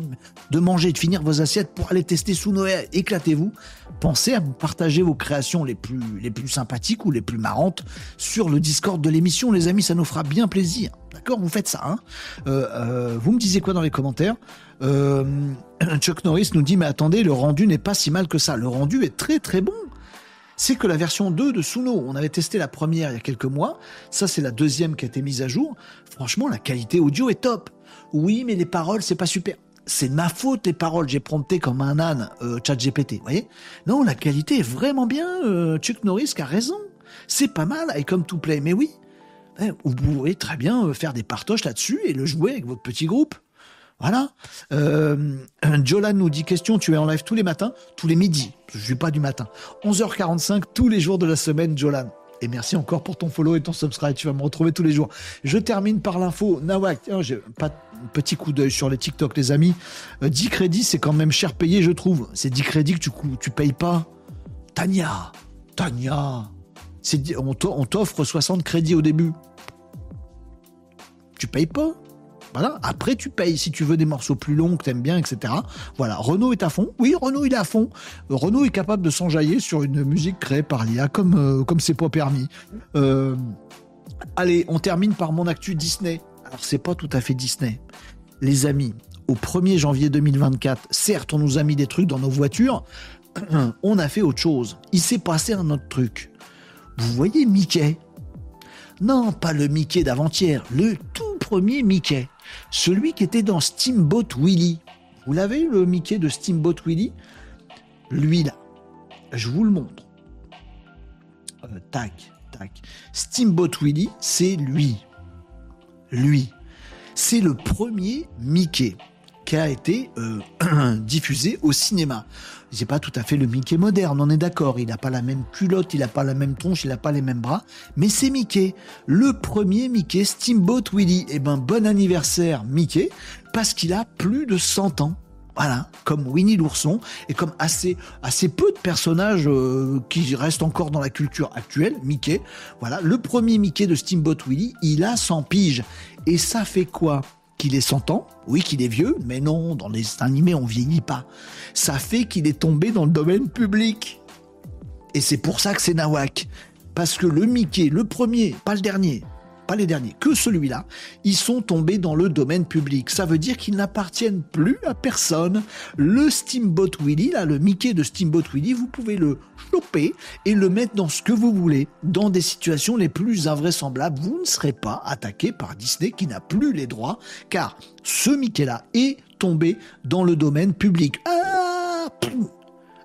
de manger, de finir vos assiettes pour aller tester Suno AI. Éclatez-vous. Pensez à vous partager vos créations les plus, les plus sympathiques ou les plus marrantes sur le Discord de l'émission, les amis. Ça nous fera bien plaisir. D'accord? Vous faites ça. Hein euh, euh, vous me disiez quoi dans les commentaires? Euh, Chuck Norris nous dit mais attendez, le rendu n'est pas si mal que ça. Le rendu est très très bon c'est que la version 2 de Suno, on avait testé la première il y a quelques mois, ça c'est la deuxième qui a été mise à jour, franchement la qualité audio est top. Oui, mais les paroles, c'est pas super. C'est ma faute les paroles, j'ai prompté comme un âne euh, chat GPT, vous voyez? Non, la qualité est vraiment bien, euh, Chuck Norris a raison. C'est pas mal, I come to play, mais oui. Eh, vous pouvez très bien euh, faire des partoches là-dessus et le jouer avec votre petit groupe. Voilà. Euh, Jolan nous dit question, tu es en live tous les matins, tous les midis. Je suis pas du matin. 11h45 tous les jours de la semaine, Jolan. Et merci encore pour ton follow et ton subscribe. Tu vas me retrouver tous les jours. Je termine par l'info. Nawak, j'ai pas petit coup d'œil sur les TikTok, les amis. 10 euh, crédits, c'est quand même cher payé, je trouve. C'est 10 crédits que tu, tu payes pas. Tania, Tania, on t'offre 60 crédits au début. Tu payes pas voilà. Après, tu payes si tu veux des morceaux plus longs que t'aimes bien, etc. Voilà. Renault est à fond. Oui, Renault, il est à fond. Renault est capable de s'enjailler sur une musique créée par l'IA comme euh, comme c'est pas permis. Euh, allez, on termine par mon actu Disney. Alors, c'est pas tout à fait Disney. Les amis, au 1er janvier 2024, certes, on nous a mis des trucs dans nos voitures. on a fait autre chose. Il s'est passé un autre truc. Vous voyez Mickey? Non, pas le Mickey d'avant-hier, le tout premier Mickey. Celui qui était dans Steamboat Willie. Vous l'avez, le Mickey de Steamboat Willie? Lui là. Je vous le montre. Euh, tac, tac. Steamboat Willie, c'est lui. Lui. C'est le premier Mickey qui a été euh, diffusé au cinéma c'est pas tout à fait le Mickey moderne, on est d'accord. Il n'a pas la même culotte, il n'a pas la même tronche, il n'a pas les mêmes bras. Mais c'est Mickey. Le premier Mickey, Steamboat Willie. Eh ben, bon anniversaire, Mickey, parce qu'il a plus de 100 ans. Voilà, comme Winnie l'ourson et comme assez peu de personnages euh, qui restent encore dans la culture actuelle, Mickey. Voilà, le premier Mickey de Steamboat Willie, il a 100 piges et ça fait quoi? Qu'il ait 100 ans, oui qu'il est vieux, mais non, dans les animés on vieillit pas. Ça fait qu'il est tombé dans le domaine public. Et c'est pour ça que c'est Nawak. Parce que le Mickey, le premier, pas le dernier, pas les derniers, que celui-là, ils sont tombés dans le domaine public. Ça veut dire qu'ils n'appartiennent plus à personne. Le Steamboat Willy, là, le Mickey de Steamboat Willy, vous pouvez le choper et le mettre dans ce que vous voulez, dans des situations les plus invraisemblables. Vous ne serez pas attaqué par Disney qui n'a plus les droits, car ce Mickey-là est tombé dans le domaine public. Ah,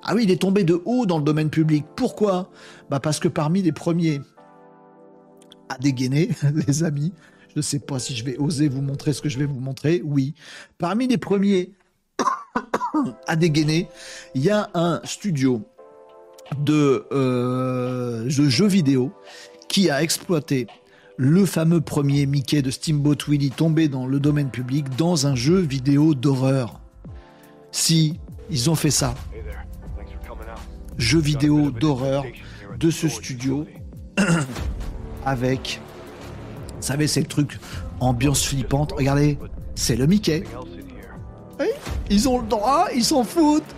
ah oui, il est tombé de haut dans le domaine public. Pourquoi? Bah parce que parmi les premiers à dégainer, les amis. Je ne sais pas si je vais oser vous montrer ce que je vais vous montrer. Oui. Parmi les premiers à dégainer, il y a un studio de, euh, de jeux vidéo qui a exploité le fameux premier Mickey de Steamboat Willie tombé dans le domaine public dans un jeu vidéo d'horreur. Si, ils ont fait ça. Jeu vidéo d'horreur de ce studio avec, vous savez, c'est le truc ambiance flippante. Regardez, c'est le Mickey. ils ont le droit, ils s'en foutent.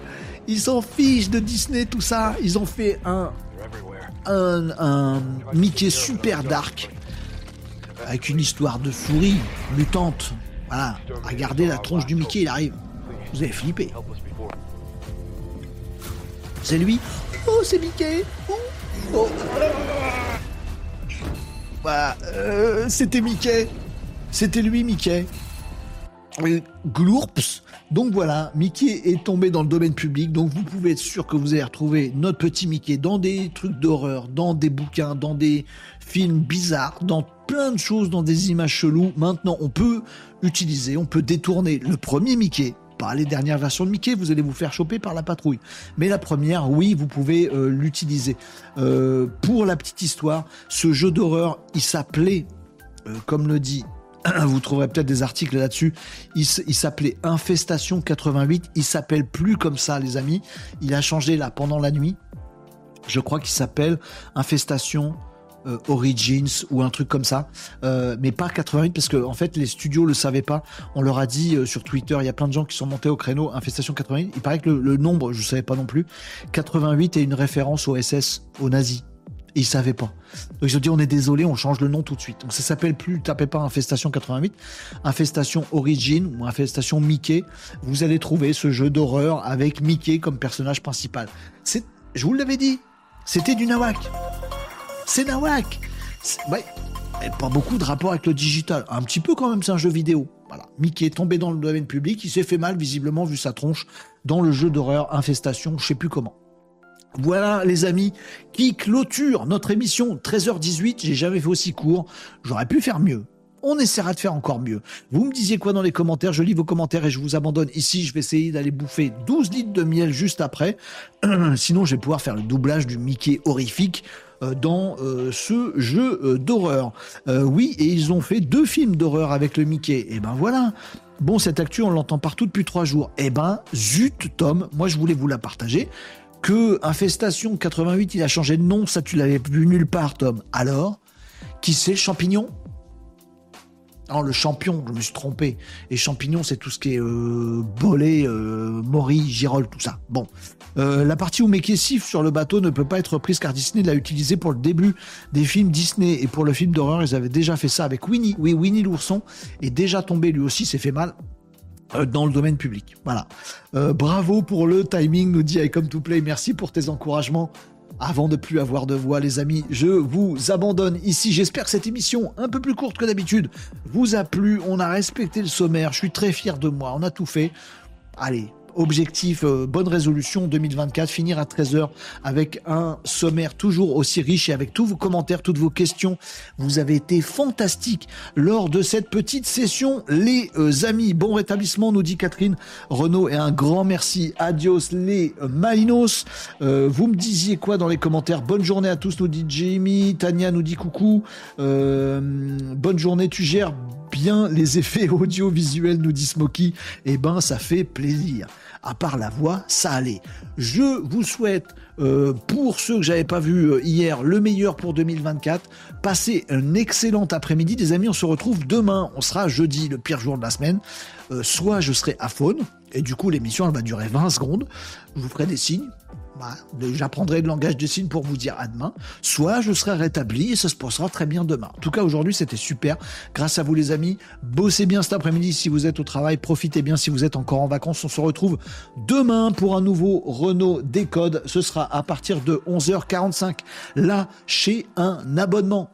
Ils s'en fichent de Disney, tout ça. Ils ont fait un, un, Mickey super dark avec une histoire de souris mutante. Voilà, regardez la tronche du Mickey, il arrive. Vous avez flippé. C'est lui. Oh, c'est Mickey. Oh. oh. Bah, euh, c'était Mickey. C'était lui, Mickey. Glourps. Donc voilà, Mickey est tombé dans le domaine public, donc vous pouvez être sûr que vous allez retrouver notre petit Mickey dans des trucs d'horreur, dans des bouquins, dans des films bizarres, dans plein de choses, dans des images cheloues. Maintenant, on peut utiliser, on peut détourner le premier Mickey pas les dernières versions de Mickey, vous allez vous faire choper par la patrouille. Mais la première, oui, vous pouvez euh, l'utiliser. Euh, pour la petite histoire, ce jeu d'horreur, il s'appelait, euh, comme le dit, vous trouverez peut-être des articles là-dessus, il, s'appelait Infestation 88, il s'appelle plus comme ça, les amis. Il a changé là pendant la nuit. Je crois qu'il s'appelle Infestation euh, Origins ou un truc comme ça, euh, mais pas 88 parce que en fait les studios le savaient pas. On leur a dit euh, sur Twitter, il y a plein de gens qui sont montés au créneau Infestation 88. Il paraît que le, nombre, je savais pas non plus, 88 est une référence au SS, aux nazis. ils savaient pas. Donc ils ont dit on est désolé, on change le nom tout de suite. Donc ça s'appelle plus, tapez pas Infestation 88, Infestation Origin ou Infestation Mickey. Vous allez trouver ce jeu d'horreur avec Mickey comme personnage principal. C'est, je vous l'avais dit, c'était du nawak c'est nawak. Ouais, pas beaucoup de rapport avec le digital. Un petit peu quand même, c'est un jeu vidéo. Voilà. Mickey est tombé dans le domaine public, il s'est fait mal visiblement vu sa tronche dans le jeu d'horreur Infestation, je sais plus comment. Voilà les amis qui clôture notre émission 13h18, j'ai jamais fait aussi court, j'aurais pu faire mieux. On essaiera de faire encore mieux. Vous me disiez quoi dans les commentaires? Je lis vos commentaires et je vous abandonne ici. Je vais essayer d'aller bouffer 12 litres de miel juste après. Sinon, je vais pouvoir faire le doublage du Mickey horrifique. Euh, dans euh, ce jeu euh, d'horreur. oui, et ils ont fait deux films d'horreur avec le Mickey. Et eh ben voilà. Bon, cette actu, on l'entend partout depuis trois jours. Eh ben, zut, Tom, moi je voulais vous la partager. Que Infestation 88, il a changé de nom, ça tu l'avais vu nulle part, Tom. Alors, qui c'est, Champignon? Non, le champion, je me suis trompé. Et champignon, c'est tout ce qui est euh, euh, mori, girole, tout ça. Bon. Euh, la partie où Mickey sur le bateau ne peut pas être prise car Disney l'a utilisé pour le début des films Disney. Et pour le film d'horreur, ils avaient déjà fait ça avec Winnie. Oui, Winnie l'ourson est déjà tombé lui aussi, s'est fait mal euh, dans le domaine public. Voilà. bravo pour le timing, nous dit I Come to Play. Merci pour tes encouragements avant de plus avoir de voix, les amis, je vous abandonne ici. J'espère que cette émission, un peu plus courte que d'habitude, vous a plu. On a respecté le sommaire. Je suis très fier de moi. On a tout fait. Allez, Objectif, euh, bonne résolution 2024, finir à 13h avec un sommaire toujours aussi riche et avec tous vos commentaires, toutes vos questions. Vous avez été fantastiques lors de cette petite session, les euh, amis. Bon rétablissement, nous dit Catherine Renault et un grand merci. Adios les Malinos. Euh, vous me disiez quoi dans les commentaires? Bonne journée à tous, nous dit Jamie. Tania nous dit coucou. bonne journée, tu gères bien les effets audiovisuels, nous dit Smokey. Eh ben, ça fait plaisir à part la voix, ça allait. Je vous souhaite, euh, pour ceux que j'avais pas vus euh, hier, le meilleur pour 2024. Passez un excellent après-midi, des amis. On se retrouve demain. On sera jeudi, le pire jour de la semaine. Euh, soit je serai à faune, et du coup l'émission elle va durer 20 secondes. Je vous ferai des signes. Bah, j'apprendrai le langage des signes pour vous dire à demain. Soit je serai rétabli et ça se passera très bien demain. En tout cas, aujourd'hui, c'était super. Grâce à vous, les amis. Bossez bien cet après-midi si vous êtes au travail. Profitez bien si vous êtes encore en vacances. On se retrouve demain pour un nouveau Renault Décode. Ce sera à partir de 11h45. Là, chez un abonnement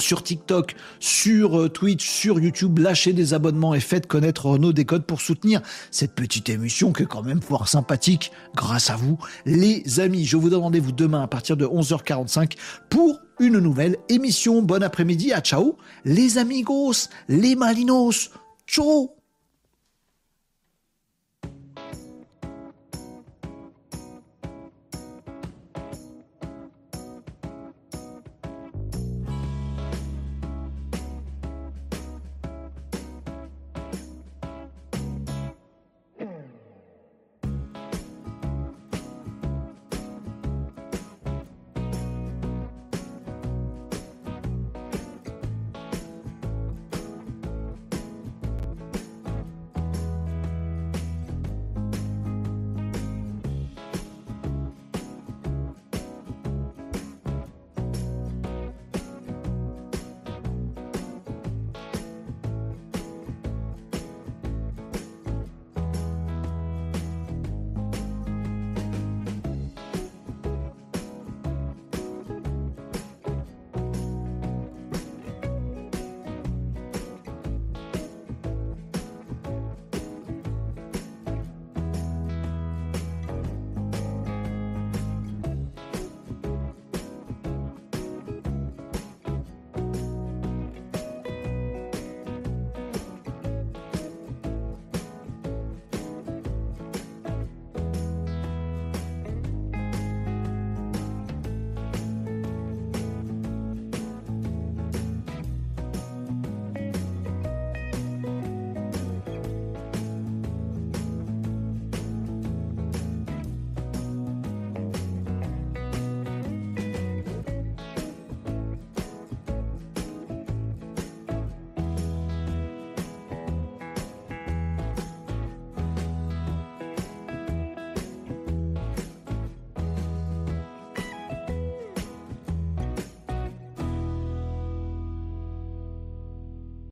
sur TikTok, sur euh, Twitch, sur YouTube. Lâchez des abonnements et faites connaître Renault Décode pour soutenir cette petite émission qui est quand même fort sympathique grâce à vous, les amis. Je vous donne rendez-vous demain à partir de 11h45 pour une nouvelle émission. Bon après-midi, à ciao, les amigos, les malinos. Ciao